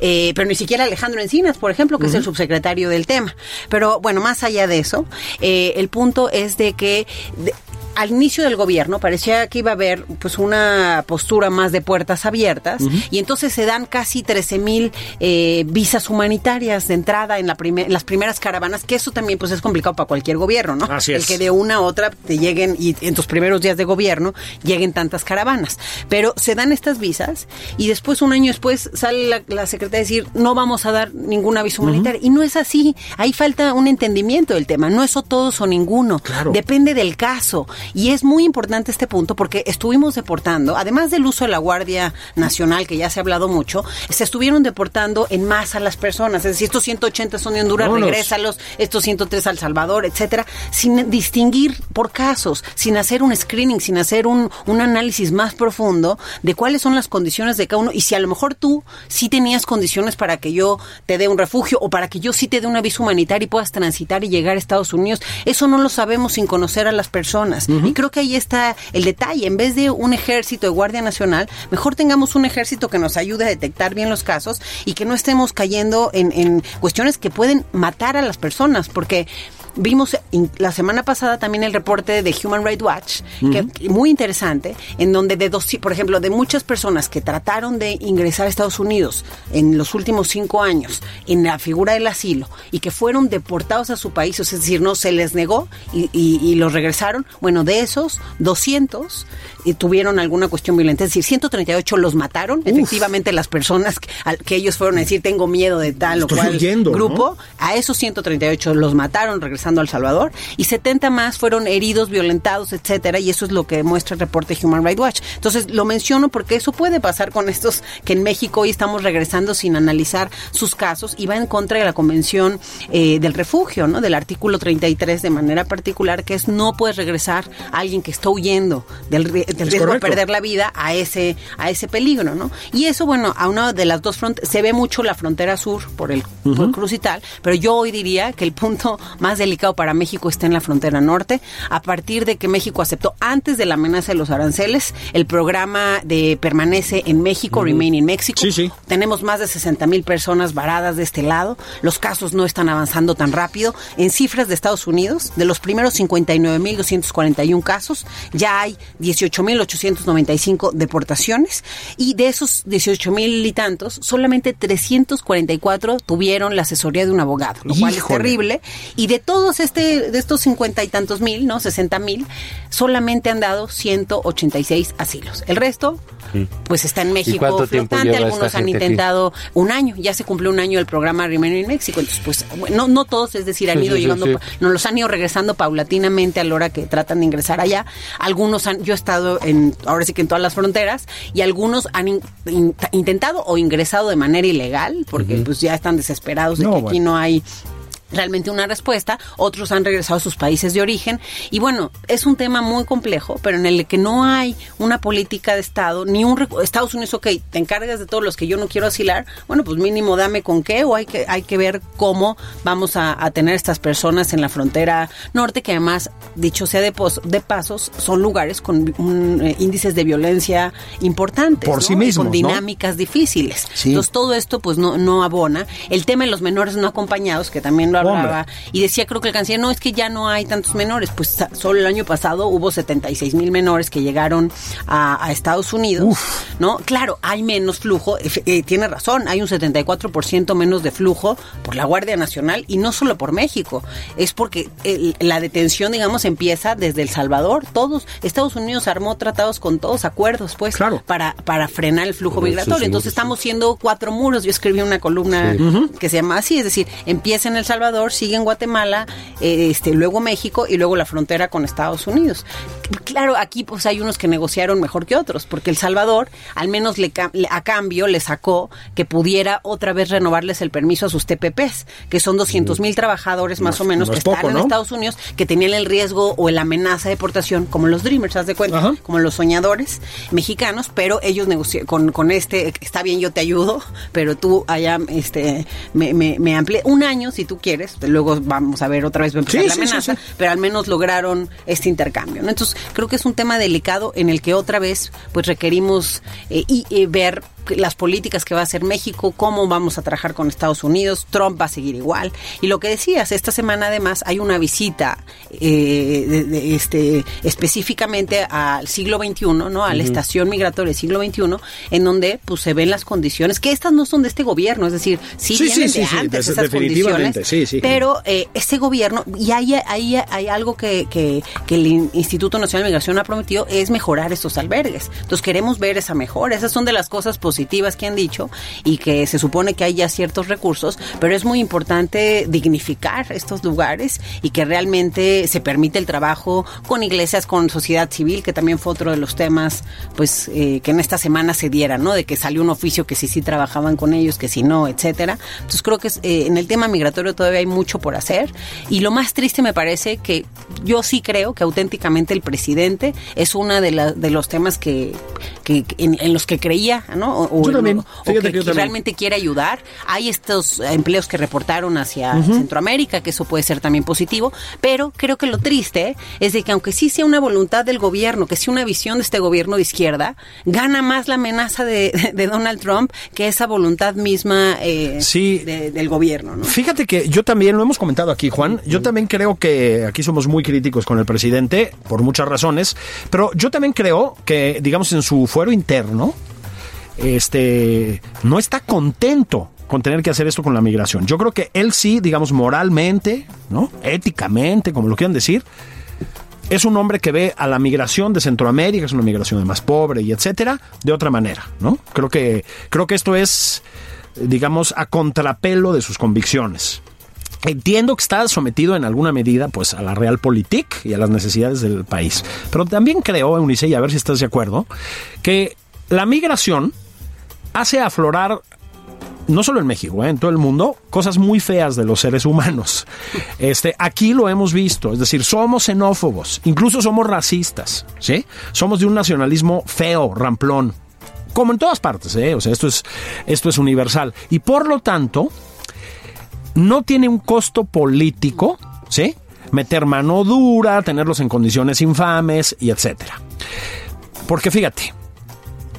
eh, pero ni siquiera Alejandro Encinas, por ejemplo, que es el subsecretario del tema. Pero bueno, más allá de eso, eh, el punto es de que de- al inicio del gobierno parecía que iba a haber pues una postura más de puertas abiertas y entonces se dan casi 13 mil eh, visas humanitarias de entrada en la prime- en las primeras caravanas, que eso también pues es complicado para cualquier gobierno, ¿no? Así El es. que de una a otra te lleguen y en tus primeros días de gobierno lleguen tantas caravanas. Pero se dan estas visas y después, un año después, sale la, la secretaria a decir no vamos a dar ninguna visa humanitaria. Y no es así. Ahí falta un entendimiento del tema. No es o todos o ninguno. Claro. Depende del caso. Y es muy importante este punto porque estuvimos deportando, además del uso de la Guardia Nacional, que ya se ha hablado mucho, se estuvieron deportando en masa a las personas. Es decir, estos 180 son de Honduras, Vámonos. regrésalos, estos 103 al Salvador, etcétera, sin distinguir por casos, sin hacer un screening, sin hacer un, un análisis más profundo de cuáles son las condiciones de cada uno y si a lo mejor tú sí tenías condiciones para que yo te dé un refugio o para que yo sí te dé una visa humanitaria y puedas transitar y llegar a Estados Unidos, eso no lo sabemos sin conocer a las personas. Y creo que ahí está el detalle. En vez de un ejército de Guardia Nacional, mejor tengamos un ejército que nos ayude a detectar bien los casos y que no estemos cayendo en, en cuestiones que pueden matar a las personas, porque vimos la semana pasada también el reporte de Human Rights Watch, que, que muy interesante, en donde de dos, por ejemplo, de muchas personas que trataron de ingresar a Estados Unidos en los últimos cinco años en la figura del asilo y que fueron deportados a su país, es decir, no se les negó y, y- y los regresaron. Bueno, de esos 200 eh, tuvieron alguna cuestión violenta, es decir, 138 los mataron. Efectivamente, las personas que, ellos fueron a decir tengo miedo de tal Estoy o cual huyendo, ¿no? grupo, a esos 138 los mataron regresando a El Salvador y 70 más fueron heridos, violentados, etcétera, y eso es lo que muestra el reporte Human Rights Watch. Entonces, lo menciono porque eso puede pasar con estos que en México hoy estamos regresando sin analizar sus casos y va en contra de la Convención eh, del Refugio, ¿no? Del artículo 33 de manera particular, que es no puedes regresar a alguien que está huyendo del, del riesgo de perder la vida a ese a ese peligro, ¿no? Y eso, bueno, a una de las dos fronteras, se ve mucho la frontera sur por el, por el Cruz y tal, pero yo hoy diría que el punto más delicado para México está en la frontera norte, a partir de que México aceptó antes de la amenaza de los aranceles el programa de permanece en México, Remain in Mexico. Sí, sí. Tenemos más de 60 mil personas varadas de este lado. Los casos no están avanzando tan rápido. En cifras de Estados Unidos, de los primeros 59.241 casos, ya hay 18.895 deportaciones. Y de esos 18.000 y tantos, solamente 344 tuvieron la asesoría de un abogado, lo cual es terrible. Y de todos este, de estos 50 y tantos mil, ¿no? 60 mil, solamente han dado 186 asilos. El resto, pues está en México flotante. Algunos han aquí? intentado un año, ya se cumplió un año el programa Remain in México, entonces pues no, no todos, es decir, han ido sí, sí, llegando, nos los han ido regresando paulatinamente a la hora que tratan de ingresar allá. Algunos han, yo he estado en, ahora sí que en todas las fronteras, y algunos han in- in- intentado o ingresado de manera ilegal, porque pues ya están desesperados de No, que aquí no hay realmente una respuesta, otros han regresado a sus países de origen y bueno, es un tema muy complejo, pero en el que no hay una política de Estado, ni un Estados Unidos, ok, te encargas de todos los que yo no quiero asilar, bueno, pues mínimo dame con qué o hay que hay que ver cómo vamos a, a tener estas personas en la frontera norte, que además, dicho sea de, pos- de pasos, son lugares con un, eh, índices de violencia importantes, Por ¿no? sí mismos, con ¿no? dinámicas difíciles. Sí. Entonces todo esto pues no, no abona. El tema de los menores no acompañados, que también lo hablaba, Hombre. y decía creo que el canciller, no, es que ya no hay tantos menores, pues solo el año pasado hubo 76 mil menores que llegaron a, a Estados Unidos, ¿no? Claro, hay menos flujo, efe- eh, tiene razón, hay un 74% menos de flujo por la Guardia Nacional y no solo por México, es porque el- la detención, digamos, empieza desde El Salvador, todos, Estados Unidos armó tratados con todos, acuerdos, pues, Claro. para, para frenar el flujo migratorio. Entonces estamos siendo cuatro muros. Yo escribí una columna Sí. que se llama así, es decir, empieza en El Salvador, sigue en Guatemala, eh, este, luego México y luego la frontera con Estados Unidos. Claro, aquí pues hay unos que negociaron mejor que otros, porque El Salvador al menos le, le- a cambio le sacó que pudiera otra vez renovarles el permiso a sus TPPs, que son 200 mil trabajadores más No o menos no que es poco, están en ¿no? Estados Unidos, que tenían el riesgo o la amenaza de deportación, como los Dreamers, haz de cuenta, Ajá. como los soñadores mexicanos, pero ellos negociaron con, con este, está bien, yo te ayudo, pero tú allá este, me, me, me amplié un año si tú quieres, luego vamos a ver otra vez va a empezar Sí, la sí, amenaza, sí. pero al menos lograron este intercambio. ¿no? Entonces, creo que es un tema delicado en el que otra vez pues requerimos eh, y, eh, ver las políticas que va a hacer México, cómo vamos a trabajar con Estados Unidos, Trump va a seguir igual. Y lo que decías, esta semana además hay una visita eh, de- de este, específicamente al siglo XXI, ¿no? A la estación migratoria del siglo XXI, en donde pues se ven las condiciones, que estas no son de este gobierno, es decir, sí, Sí, vienen sí, de sí, antes de- esas condiciones, sí, sí. pero eh, este gobierno, y ahí, ahí hay algo que, que, que el Instituto Nacional de Migración ha prometido, es mejorar estos albergues. Entonces queremos ver esa mejora. Esas son de las cosas positivas que han dicho y que se supone que hay ya ciertos recursos, pero es muy importante dignificar estos lugares y que realmente se permite el trabajo con iglesias, con sociedad civil, que también fue otro de los temas, pues, eh, que en esta semana se diera, ¿no? De que salió un oficio que sí, sí trabajaban con ellos, que si no, etcétera. Entonces creo que eh, en el tema migratorio todavía hay mucho por hacer y lo más triste me parece que yo sí creo que auténticamente el presidente es una de, de los temas que, que- en, en los que creía, ¿no? O, Yo también. o Fíjate que, que yo también. realmente quiere ayudar. Hay estos empleos que reportaron hacia Centroamérica, que eso puede ser también positivo, pero creo que lo triste es de que aunque sí sea una voluntad del gobierno, que sea una visión de este gobierno de izquierda, gana más la amenaza de, de Donald Trump que esa voluntad misma eh, Sí. de- del gobierno. ¿no? Fíjate que yo también, lo hemos comentado aquí, Juan, yo también creo que aquí somos muy críticos con el presidente por muchas razones, pero yo también creo que, digamos, en su fuero interno, este, no está contento con tener que hacer esto con la migración. Yo creo que él sí, digamos, moralmente, ¿no? Éticamente, como lo quieran decir, es un hombre que ve a la migración de Centroamérica, es una migración más pobre y etcétera, de otra manera, ¿no? Creo que, creo que esto es, digamos, a contrapelo de sus convicciones. Entiendo que está sometido en alguna medida pues a la realpolitik y a las necesidades del país. Pero también creo, Eunice, y a ver si estás de acuerdo, que la migración hace aflorar no solo en México, ¿eh? en todo el mundo, cosas muy feas de los seres humanos. Este, aquí lo hemos visto, es decir, somos xenófobos, incluso somos racistas, ¿sí? Somos de un nacionalismo feo, ramplón, como en todas partes, ¿eh? O sea, esto es, esto es universal. Y por lo tanto, no tiene un costo político, ¿sí? Meter mano dura, tenerlos en condiciones infames y etcétera. Porque fíjate,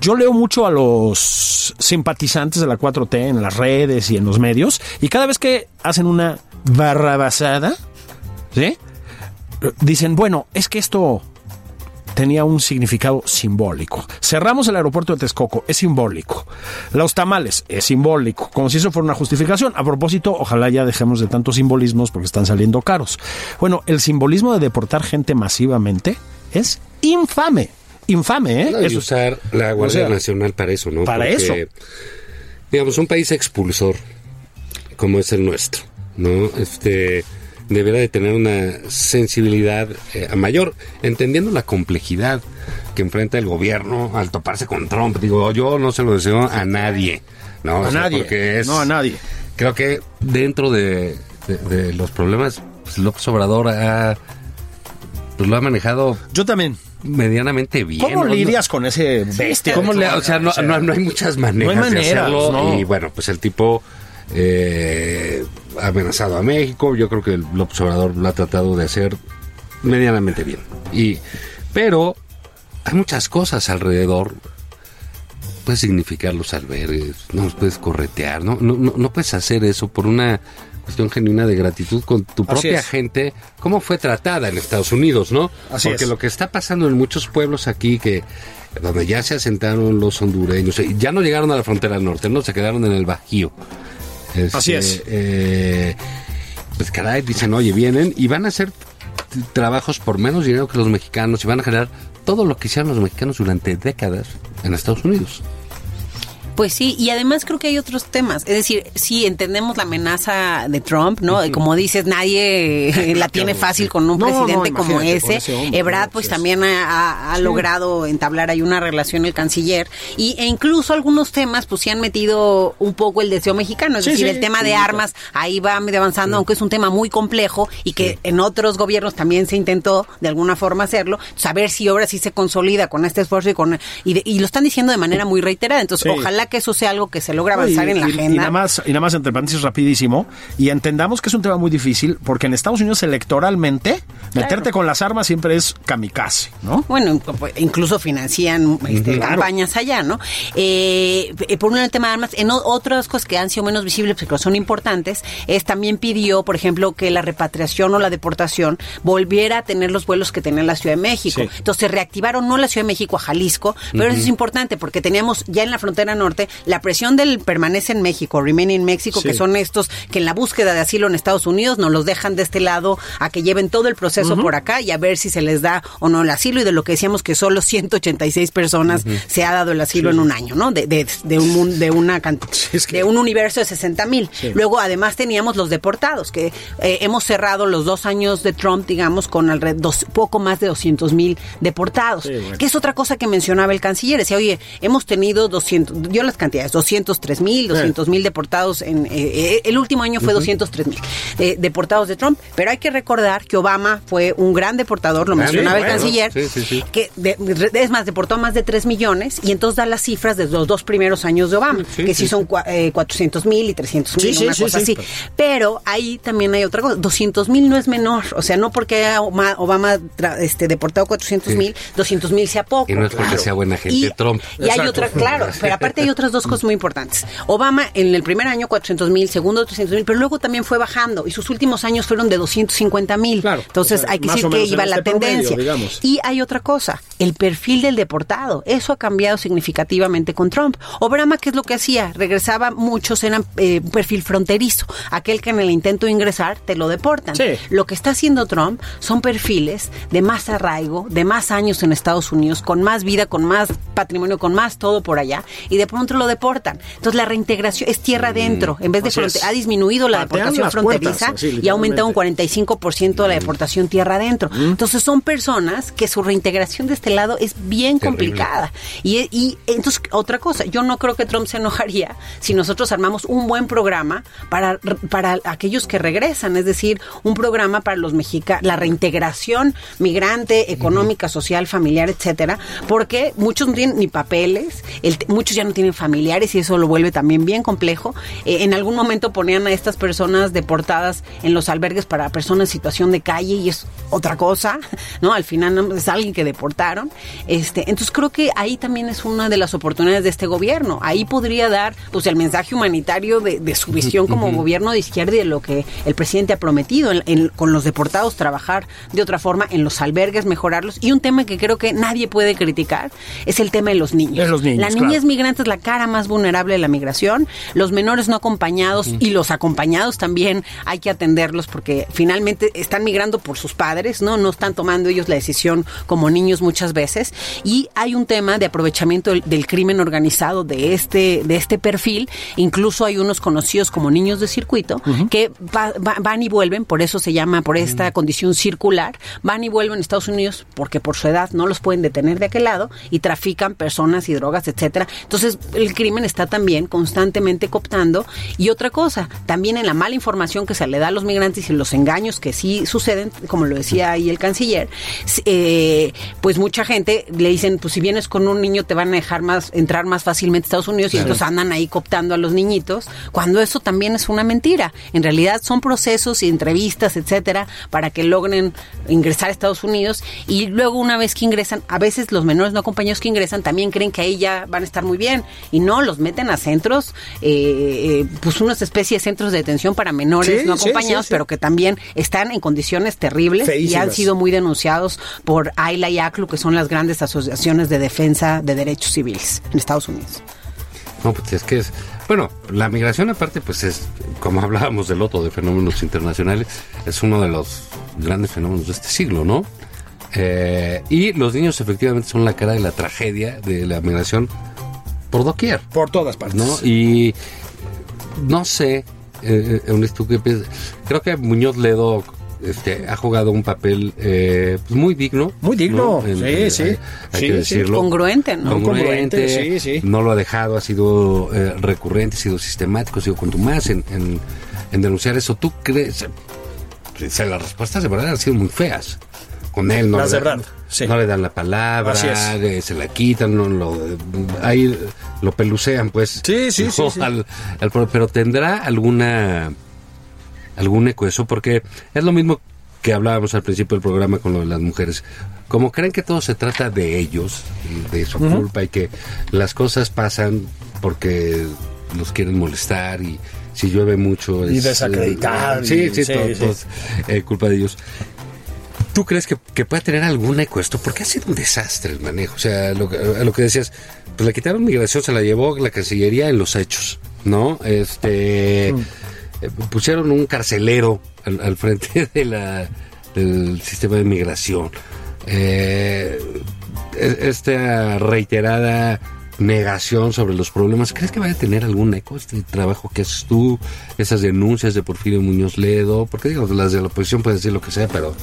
yo leo mucho a los simpatizantes de la 4T en las redes y en los medios, y cada vez que hacen una barrabasada, ¿sí? Dicen, bueno, es que esto tenía un significado simbólico. Cerramos el aeropuerto de Texcoco, es simbólico. Los tamales, es simbólico. Como si eso fuera una justificación. A propósito, ojalá ya dejemos de tantos simbolismos porque están saliendo caros. Bueno, el simbolismo de deportar gente masivamente es infame. Infame, ¿eh? No, usar la Guardia o sea, Nacional para eso, ¿no? para eso. Digamos, un país expulsor como es el nuestro, ¿no? Este deberá de tener una sensibilidad eh, a mayor, entendiendo la complejidad que enfrenta el gobierno al toparse con Trump. Digo, yo no se lo deseo a nadie, ¿no? A O sea, nadie. porque es- No, a nadie. Creo que dentro de, de- de los problemas, pues López Obrador ha, pues lo ha manejado Yo también. Medianamente bien. ¿Cómo ¿no? lidias con ese bestia? ¿Cómo le, o sea, no, no- no hay muchas maneras hay de maneras, hacerlo. no. Y bueno, pues el tipo eh, ha amenazado a México. Yo creo que el Obrador lo ha tratado de hacer medianamente bien. Y, pero hay muchas cosas alrededor. Puedes significar los albergues, no los puedes corretear, no, no, no puedes hacer eso por una cuestión genuina de gratitud con tu propia gente, cómo fue tratada en Estados Unidos, ¿no? Así Porque es. lo que está pasando en muchos pueblos aquí que donde ya se asentaron los hondureños, y ya no llegaron a la frontera norte, no se quedaron en el Bajío. Este, Así es. eh, pues caray, dicen, oye, vienen y van a hacer trabajos por menos dinero que los mexicanos y van a generar todo lo que hicieron los mexicanos durante décadas en Estados Unidos. Pues sí, y además creo que hay otros temas. Es decir, sí entendemos la amenaza de Trump, ¿no? Como dices, nadie la tiene fácil con un No, no, presidente como ese. ese hombre, pues pues, también ha, logrado entablar ahí una relación el canciller. Y, e incluso algunos temas, pues sí han metido un poco el deseo mexicano. Es Sí, decir, sí, el tema de armas, ahí va medio avanzando, aunque es un tema muy complejo y que en otros gobiernos también se intentó de alguna forma hacerlo. Saber si ahora sí se consolida con este esfuerzo y con y, de- y lo están diciendo de manera muy reiterada. Entonces, ojalá que eso sea algo que se logre avanzar Y- en la y- agenda. Y nada, más, y nada más entre paréntesis rapidísimo. Y entendamos que es un tema muy difícil porque en Estados Unidos electoralmente meterte con las armas siempre es kamikaze, ¿no? Bueno, pues, incluso financian este, Claro. campañas allá, ¿no? Eh, eh, por un lado el tema de armas, en otras cosas que han sido menos visibles pero son importantes, es también pidió, por ejemplo, que la repatriación o la deportación volviera a tener los vuelos que tenía la Ciudad de México. Sí. Entonces reactivaron no la Ciudad de México a Jalisco, pero eso es importante porque teníamos ya en la frontera norte la presión del permanece en México, remain in México, Sí. que son estos que en la búsqueda de asilo en Estados Unidos nos los dejan de este lado a que lleven todo el proceso por acá y a ver si se les da o no el asilo y de lo que decíamos que solo 186 personas se ha dado el asilo en un año, ¿no? De, de, de un de una es que- de un universo de 60 mil. Luego además teníamos los deportados que eh, hemos cerrado los dos años de Trump, digamos, con alrededor dos, poco más de 200 mil deportados, que es otra cosa que mencionaba el canciller. Decía, oye, hemos tenido 200, las cantidades, 203 mil, 200 mil deportados en eh, eh, el último año fue 203 mil eh, deportados de Trump, pero hay que recordar que Obama fue un gran deportador, lo Ah, mencionaba sí, el bueno, canciller, sí, sí, que de- es más, deportó a más de 3 millones y entonces da las cifras de los dos primeros años de Obama, que sí, son eh, 400 mil y 300 mil, una cosa sí, así. pero- ahí también hay otra cosa, 200 mil no es menor, o sea, no porque haya Obama tra- este, deportado 400 mil, 200 mil sea poco. Y no es porque sea buena gente Y- Trump. Y hay Exacto. otra, claro, pero aparte hay otras dos cosas muy importantes. Obama en el primer año 400 mil, segundo 300 mil, pero luego también fue bajando y sus últimos años fueron de 250 mil. Claro, Entonces o sea, hay que decir que iba la este tendencia. Y hay otra cosa, el perfil del deportado. Eso ha cambiado significativamente con Trump. Obama, ¿qué es lo que hacía? Regresaba, muchos eran eh, un perfil fronterizo. Aquel que en el intento de ingresar te lo deportan. Sí. Lo que está haciendo Trump son perfiles de más arraigo, de más años en Estados Unidos, con más vida, con más patrimonio, con más todo por allá, y de pronto lo deportan. Entonces la reintegración es tierra adentro, en vez de fronte- ha disminuido la deportación fronteriza puertas, así, y ha aumentado un literalmente. 45% la deportación tierra adentro. Entonces son personas que su reintegración de este lado es bien Terrible. complicada. Y, y entonces, otra cosa, yo no creo que Trump se enojaría si nosotros armamos un buen programa para, para aquellos que regresan, es decir, un programa para los mexicanos, la reintegración migrante, económica, social, familiar, etcétera, porque muchos no tienen ni papeles, el- muchos ya no tienen familiares y eso lo vuelve también bien complejo. Eh, en algún momento ponían a estas personas deportadas en los albergues para personas en situación de calle y es otra cosa, ¿no? Al final es alguien que deportaron. Este, entonces creo que ahí también es una de las oportunidades de este gobierno. Ahí podría dar pues el mensaje humanitario de, de su visión como gobierno de izquierda y de lo que el presidente ha prometido en- en- con los deportados trabajar de otra forma en los albergues, mejorarlos. Y un tema que creo que nadie puede criticar es el tema de los niños. Es los niños, La claro. niñez migrante es la cara más vulnerable de la migración. Los menores no acompañados y los acompañados también hay que atenderlos porque finalmente están migrando por sus padres, ¿no? No están tomando ellos la decisión como niños muchas veces. Y hay un tema de aprovechamiento del, del crimen organizado de este, de este perfil. Incluso hay unos conocidos como niños de circuito que va- va- van y vuelven, por eso se llama, por esta condición circular, van y vuelven a Estados Unidos porque por su edad no los pueden detener de aquel lado y trafican personas y drogas, etcétera. Entonces, el crimen está también constantemente cooptando. Y otra cosa, también en la mala información que se le da a los migrantes y los engaños que sí suceden, como lo decía ahí el canciller, eh, pues mucha gente le dicen, pues si vienes con un niño te van a dejar más, entrar más fácilmente a Estados Unidos y entonces andan ahí cooptando a los niñitos, cuando eso también es una mentira. En realidad son procesos y entrevistas, etcétera, para que logren ingresar a Estados Unidos y luego una vez que ingresan, a veces los menores no acompañados que ingresan también creen que ahí ya van a estar muy bien y no, los meten a centros, eh, eh, pues unas especies de centros de detención para menores Sí, no acompañados, sí, sí. pero que también están en condiciones terribles y han sido muy denunciados por AILA y ACLU, que son las grandes asociaciones de defensa de derechos civiles en Estados Unidos. No, pues es que es. Bueno, la migración, aparte, pues es, como hablábamos del otro de fenómenos internacionales, es uno de los grandes fenómenos de este siglo, ¿no? Eh, y los niños, efectivamente, son la cara de la tragedia de la migración por doquier, Por todas partes. ¿no? Y no sé, eh, Eunice, ¿tú qué piensas? Creo que Muñoz Ledo este, ha jugado un papel eh, pues muy digno. Muy digno, ¿no? En- sí, sí. Hay, hay Sí, que sí. decirlo. Congruente, ¿no? Congruente, Congruente, sí, sí. no lo ha dejado, ha sido eh, recurrente, ha sido sistemático, ha sido contumaz en, en, en denunciar eso. ¿Tú crees? O sea, las respuestas de verdad han sido muy feas. Con él no, Las de Brad, sí. no le dan la palabra, eh, se la quitan, no, lo, ahí lo pelucean, pues. Sí, sí, sí, ¿no? sí. Al- al- pero tendrá alguna algún eco eso, porque es lo mismo que hablábamos al principio del programa con lo de las mujeres. Como creen que todo se trata de ellos, de su culpa y que las cosas pasan porque los quieren molestar y si llueve mucho Y es, desacreditar, eh, sí, y- sí, sí, todo, sí. todo eh, culpa de ellos. ¿Tú crees que, que puede tener algún eco esto? Porque ha sido un desastre el manejo. O sea, lo, que- a lo que decías, pues le quitaron migración, se la llevó la Cancillería en los hechos, ¿no? Este, eh, pusieron un carcelero al, al frente de la, del sistema de migración. Eh, e- esta reiterada negación sobre los problemas, ¿crees que vaya a tener algún eco este trabajo que haces tú, esas denuncias de Porfirio Muñoz Ledo? Porque digo, las de la oposición pueden decir lo que sea, pero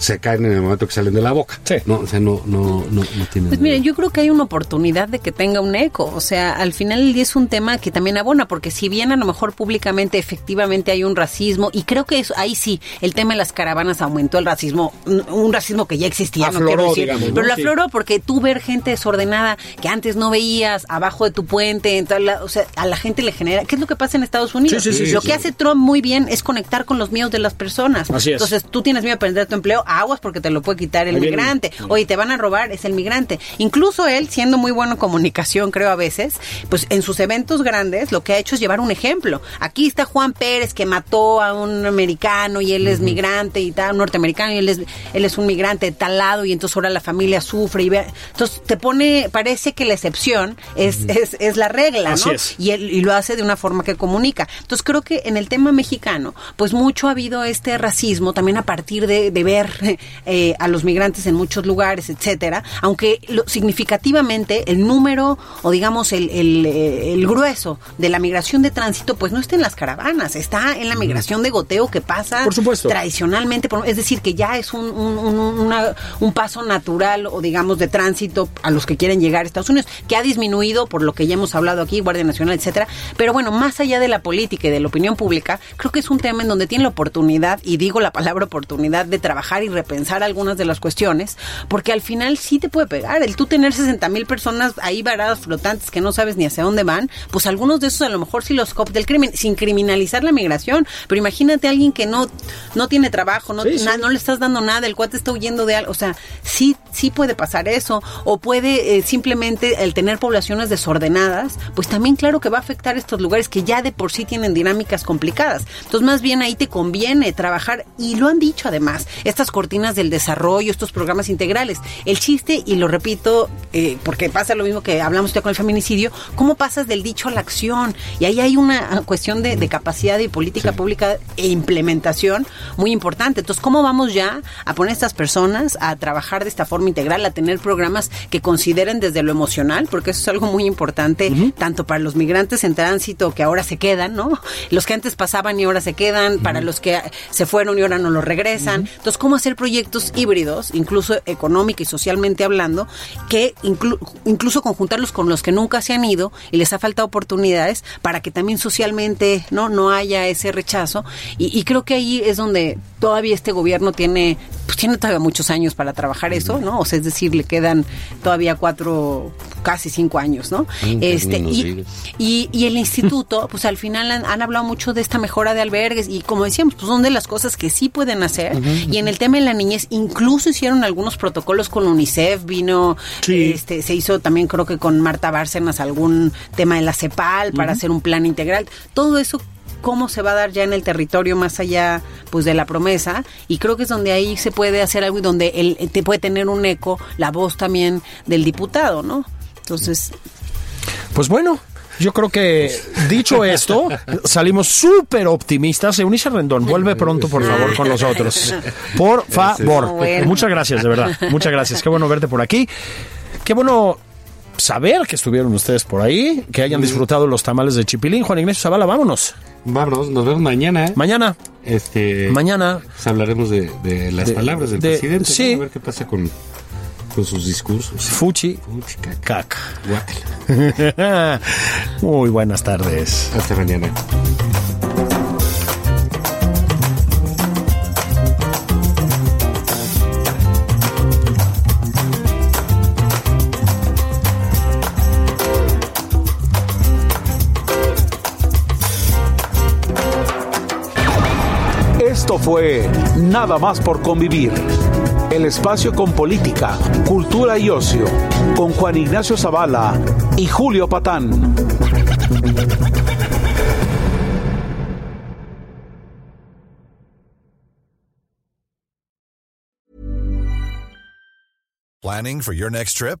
se caen en el momento que salen de la boca. Sí. No, o sea, no, no, no, no tienen. Pues miren, yo creo que hay una oportunidad de que tenga un eco. O sea, al final el día es un tema que también abona, porque si bien a lo mejor públicamente efectivamente hay un racismo, y creo que eso, ahí sí, el tema de las caravanas aumentó el racismo, un, racismo que ya existía, no quiero decir, digamos, ¿no? pero lo Sí. afloró porque tú ver gente desordenada que antes no veías abajo de tu puente, en tal la- o sea, a la gente le genera, ¿qué es lo que pasa en Estados Unidos? Sí, sí, sí, lo sí, que sí. hace Trump muy bien es conectar con los miedos de las personas. Así es. Entonces, tú tienes miedo de perder tu empleo, aguas porque te lo puede quitar el migrante. Oye, te van a robar, es el migrante. Incluso él, siendo muy bueno en comunicación, creo a veces, pues en sus eventos grandes lo que ha hecho es llevar un ejemplo. Aquí está Juan Pérez que mató a un americano y él es migrante y tal, un norteamericano y él es, él es un migrante de tal lado y entonces ahora la familia sufre y ve. Entonces te pone, parece que la excepción es, es, es la regla, Así ¿no? es. y él y lo hace de una forma que comunica. Entonces creo que en el tema mexicano, pues mucho ha habido este racismo también a partir de, de ver eh, a los migrantes en muchos lugares, etcétera, aunque lo- significativamente el número o digamos el, el, eh, el grueso de la migración de tránsito pues no está en las caravanas, está en la migración de goteo que pasa Por supuesto. tradicionalmente, por- es decir, que ya es un, un, un- una- un paso natural o digamos de tránsito a los que quieren llegar a Estados Unidos, que ha disminuido por lo que ya hemos hablado aquí, Guardia Nacional, etcétera. Pero bueno, más allá de la política y de la opinión pública, creo que es un tema en donde tiene la oportunidad, y digo la palabra oportunidad, de trabajar y repensar algunas de las cuestiones, porque al final sí te puede pegar. El tú tener 60 mil personas ahí varadas, flotantes, que no sabes ni hacia dónde van, pues algunos de esos a lo mejor sí los cops del crimen, sin criminalizar la migración. Pero imagínate a alguien que no, no tiene trabajo, no, Sí, sí. na- no le estás dando nada, el cuate está huyendo de algo. O sea, sí, sí puede pasar eso. O puede eh, simplemente el tener poblaciones desordenadas, pues también claro que va a afectar estos lugares que ya de por sí tienen dinámicas complicadas. Entonces, más bien ahí te conviene trabajar, y lo han dicho además, estas cortinas del desarrollo, estos programas integrales. El chiste, y lo repito, eh, porque pasa lo mismo que hablamos ya con el feminicidio, ¿cómo pasas del dicho a la acción? Y ahí hay una cuestión de, de capacidad y política pública e implementación muy importante. Entonces, ¿cómo vamos ya a poner a estas personas a trabajar de esta forma integral, a tener programas que consideren desde lo emocional? Porque eso es algo muy importante, tanto para los migrantes en tránsito que ahora se quedan, ¿no? Los que antes pasaban y ahora se quedan, para los que se fueron y ahora no los regresan. Entonces, ¿cómo hacer proyectos híbridos, incluso económica y socialmente hablando, que inclu- incluso conjuntarlos con los que nunca se han ido y les ha faltado oportunidades para que también socialmente no no haya ese rechazo. Y, y creo que ahí es donde todavía este gobierno tiene pues tiene todavía muchos años para trabajar eso no o sea es decir le quedan todavía cuatro casi cinco años no este y, y, y el instituto, pues al final han, han hablado mucho de esta mejora de albergues y como decíamos, pues son de las cosas que sí pueden hacer. Y en el tema de la niñez, incluso hicieron algunos protocolos con UNICEF, vino, Sí. este, se hizo también creo que con Marta Bárcenas algún tema de la CEPAL para hacer un plan integral. Todo eso cómo se va a dar ya en el territorio más allá pues de la promesa y creo que es donde ahí se puede hacer algo y donde el, te puede tener un eco la voz también del diputado, ¿no? Entonces, Pues bueno, yo creo que dicho esto, salimos súper optimistas. Eunice Rendón, vuelve pronto, por favor, con nosotros. Por favor. Bueno. Muchas gracias, de verdad. Muchas gracias. Qué bueno verte por aquí. Qué bueno saber que estuvieron ustedes por ahí, que hayan disfrutado los tamales de Chipilín. Juan Ignacio Zavala, vámonos. Vámonos, nos vemos mañana. ¿eh? Mañana, Este, mañana. pues hablaremos de, de las De- palabras del de- presidente. sí. A ver qué pasa con, con sus discursos. Fuchi. Uchi, caca, Caca. Muy buenas tardes. Hasta mañana. Esto fue Nada más por convivir. El espacio con política, cultura y ocio, con Juan Ignacio Zavala y Julio Patán. Planning for your next trip?